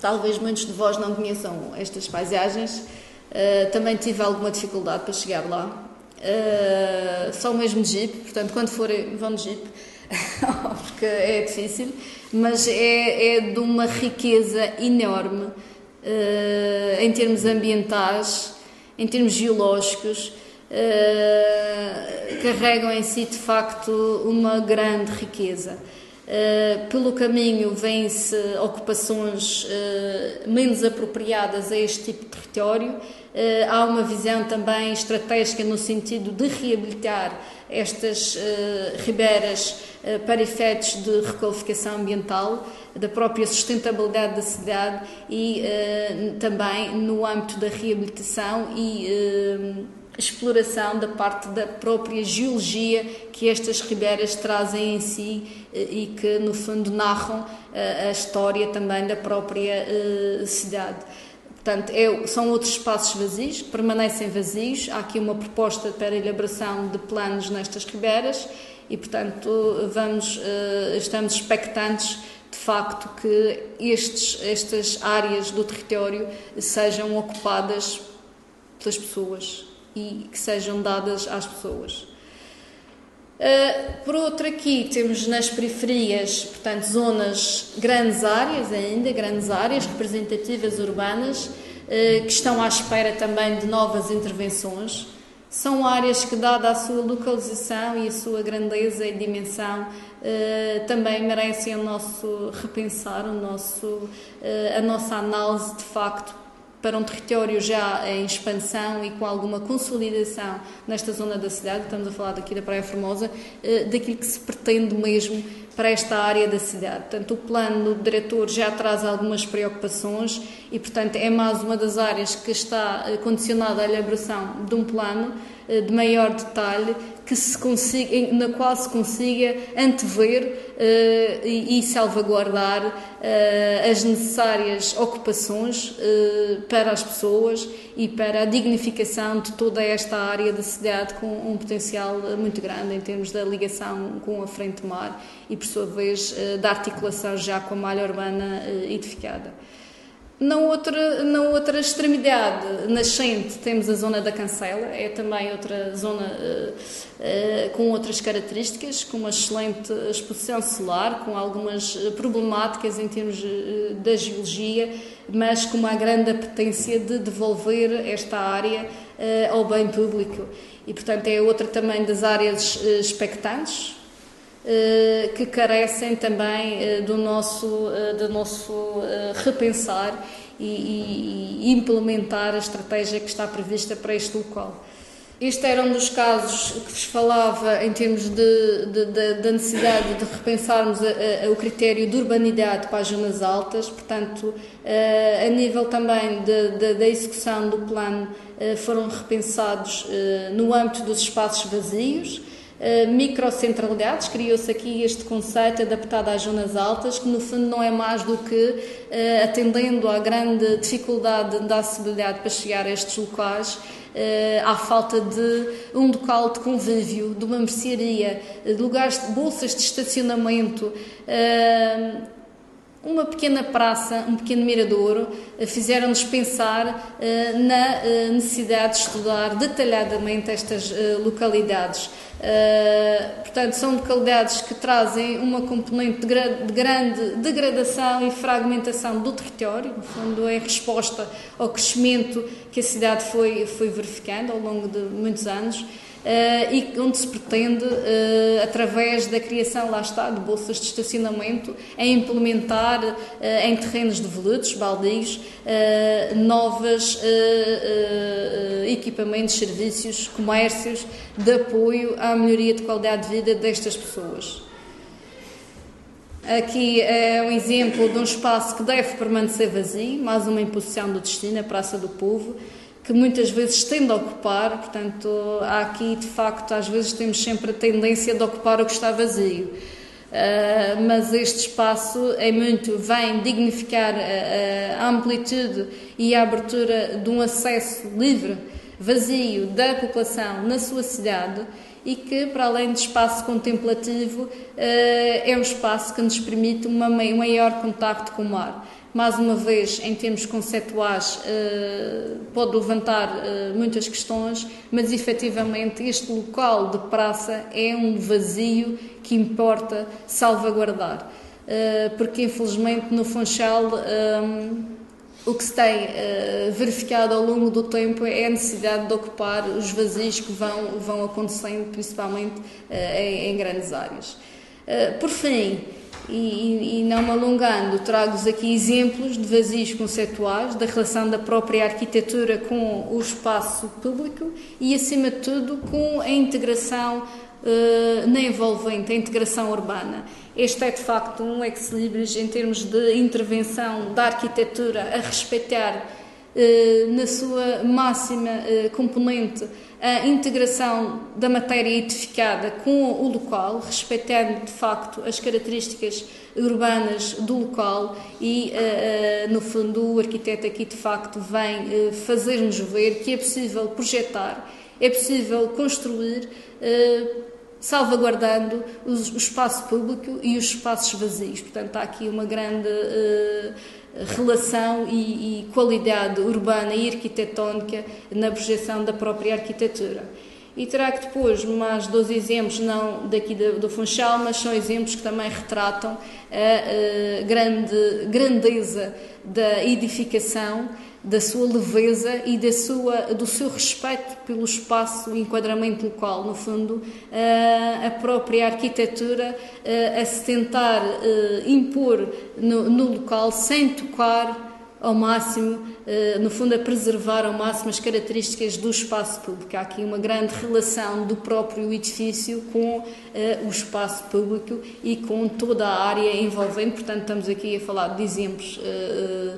talvez muitos de vós não conheçam estas paisagens, uh, também tive alguma dificuldade para chegar lá, Uh, só mesmo de jeep, portanto, quando forem, vão de jeep, *laughs* porque é difícil, mas é, é de uma riqueza enorme uh, em termos ambientais, em termos geológicos, uh, carregam em si de facto uma grande riqueza. Uh, pelo caminho vêm-se ocupações uh, menos apropriadas a este tipo de território. Uh, há uma visão também estratégica no sentido de reabilitar estas ribeiras para efeitos de requalificação ambiental, da própria sustentabilidade da cidade e também no âmbito da reabilitação e exploração da parte da própria geologia que estas ribeiras trazem em si eh, e que, no fundo, narram eh, a história também da própria eh, cidade. Portanto, é, são outros espaços vazios, permanecem vazios. Há aqui uma proposta para a elaboração de planos nestas ribeiras e, portanto, vamos, estamos expectantes de facto que estes, estas áreas do território sejam ocupadas pelas pessoas e que sejam dadas às pessoas. Uh, por outro aqui temos nas periferias, portanto, zonas, grandes áreas ainda, grandes áreas representativas urbanas, uh, que estão à espera também de novas intervenções. São áreas que, dada a sua localização e a sua grandeza e dimensão, uh, também merecem o nosso repensar, o nosso, a nossa análise de facto para um território já em expansão e com alguma consolidação nesta zona da cidade, estamos a falar daqui da Praia Formosa, eh, daquilo que se pretende mesmo para esta área da cidade. Portanto, o plano do diretor já traz algumas preocupações e, portanto, é mais uma das áreas que está eh, condicionada à elaboração de um plano eh, de maior detalhe que se consiga, na qual se consiga antever uh, e, e, salvaguardar uh, as necessárias ocupações uh, para as pessoas e para a dignificação de toda esta área da cidade com um potencial muito grande em termos da ligação com a frente mar e, por sua vez, da articulação já com a malha urbana edificada. Na outra, na outra extremidade nascente temos a zona da Cancela, é também outra zona uh, uh, com outras características, com uma excelente exposição solar, com algumas problemáticas em termos uh, da geologia, mas com uma grande apetência de devolver esta área ao bem público. E, portanto, é outra também das áreas expectantes, eh, que carecem também eh, do nosso, eh, do nosso repensar e, implementar a estratégia que está prevista para este local. Este era um dos casos que vos falava em termos da necessidade de repensarmos a, a, o critério de urbanidade para as zonas altas, portanto, a nível também da execução do plano, foram repensados no âmbito dos espaços vazios, eh, microcentralidades, criou-se aqui este conceito adaptado às zonas altas, que no fundo não é mais do que uh, atendendo à grande dificuldade da acessibilidade para chegar a estes locais, uh, à falta de um local de convívio, de uma mercearia, de lugares de bolsas de estacionamento. Uma pequena praça, um pequeno miradouro, fizeram-nos pensar na necessidade de estudar detalhadamente estas localidades. Portanto, são localidades que trazem uma componente de, grande degradação e fragmentação do território, no fundo, é resposta ao crescimento que a cidade foi, foi verificando ao longo de muitos anos. Uh, e onde se pretende, uh, através da criação, lá está, de bolsas de estacionamento, a implementar uh, em terrenos de veludos, baldios, novos equipamentos, serviços, comércios de apoio à melhoria de qualidade de vida destas pessoas. Aqui é um exemplo de um espaço que deve permanecer vazio, mais uma imposição do destino, a Praça do Povo, que muitas vezes tende a ocupar, portanto, há aqui de facto, às vezes temos sempre a tendência de ocupar o que está vazio. Uh, mas este espaço é muito, vem dignificar a, a, amplitude e a abertura de um acesso livre, vazio da população na sua cidade e que, para além de espaço contemplativo, uh, é um espaço que nos permite uma, um maior contacto com o mar mais uma vez, em termos conceptuais, eh, pode levantar eh, muitas questões, mas efetivamente este local de praça é um vazio que importa salvaguardar. Eh, porque infelizmente no Funchal o que se tem verificado ao longo do tempo é a necessidade de ocupar os vazios que vão, vão acontecendo, principalmente em grandes áreas. por fim, e, e, não me alongando, trago-vos aqui exemplos de vazios conceituais, da relação da própria arquitetura com o espaço público e, acima de tudo, com a integração uh, na envolvente, a integração urbana. Este é, de facto, um ex-libris em termos de intervenção da arquitetura a respeitar, na sua máxima uh, componente, a integração da matéria edificada com o local, respeitando de facto as características urbanas do local e, uh, no fundo, o arquiteto aqui de facto vem fazer-nos ver que é possível projetar, é possível construir, salvaguardando o, espaço público e os espaços vazios. Portanto, há aqui uma grande relação e, e, qualidade urbana e arquitetónica na projeção da própria arquitetura. E trago depois mais dois exemplos, não daqui do, Funchal, mas são exemplos que também retratam a, a grande grandeza da edificação da sua leveza e da sua, do seu respeito pelo espaço, o enquadramento local. No fundo, a própria arquitetura a se tentar impor no, no local sem tocar ao máximo, eh, no fundo, a preservar ao máximo as características do espaço público. Há aqui uma grande relação do próprio edifício com eh, o espaço público e com toda a área envolvente. Portanto, estamos aqui a falar de exemplos eh,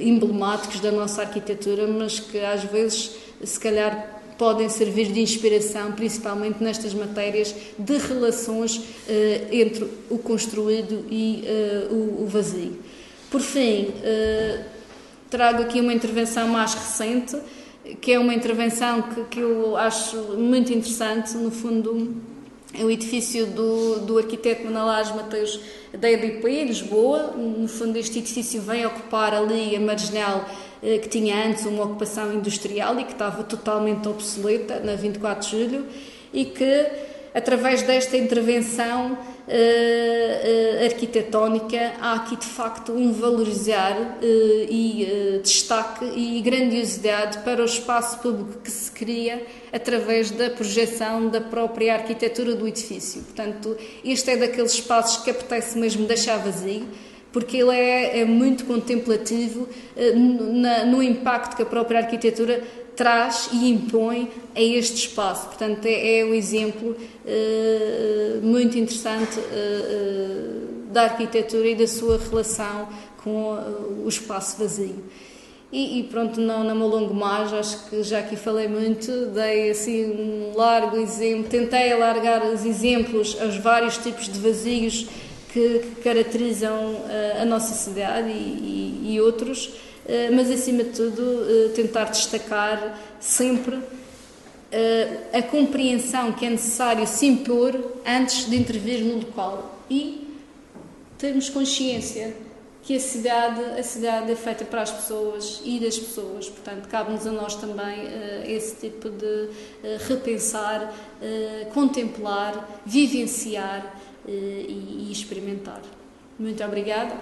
emblemáticos da nossa arquitetura, mas que às vezes, se calhar, podem servir de inspiração, principalmente nestas matérias de relações entre o construído e o vazio. Por fim, trago aqui uma intervenção mais recente, que é uma intervenção que, que eu acho muito interessante, no fundo é o edifício do, do arquiteto Manalás Mateus da EDP, em Lisboa. No fundo, este edifício vem ocupar ali a marginal eh, que tinha antes uma ocupação industrial e que estava totalmente obsoleta, na 24 de julho, e que, através desta intervenção, uh, arquitetónica, há aqui de facto um valorizar uh, e destaque e grandiosidade para o espaço público que se cria através da projeção da própria arquitetura do edifício. Portanto, este é daqueles espaços que apetece mesmo deixar vazio porque ele é, é muito contemplativo uh, na, no impacto que a própria arquitetura traz e impõe a este espaço. Portanto, é, é um exemplo uh, muito interessante uh, da arquitetura e da sua relação com o espaço vazio. E, e, pronto, não, não me alongo mais, acho que já aqui falei muito, dei assim um largo exemplo, tentei alargar os exemplos aos vários tipos de vazios que, que caracterizam a nossa cidade e, e, e outros eh, mas acima de tudo eh, tentar destacar sempre eh, a compreensão que é necessário se impor antes de intervir no local e termos consciência que a cidade, a cidade é feita para as pessoas e das pessoas, portanto, cabe-nos a nós também uh, esse tipo de uh, repensar, uh, contemplar, vivenciar e, e experimentar. Muito obrigada.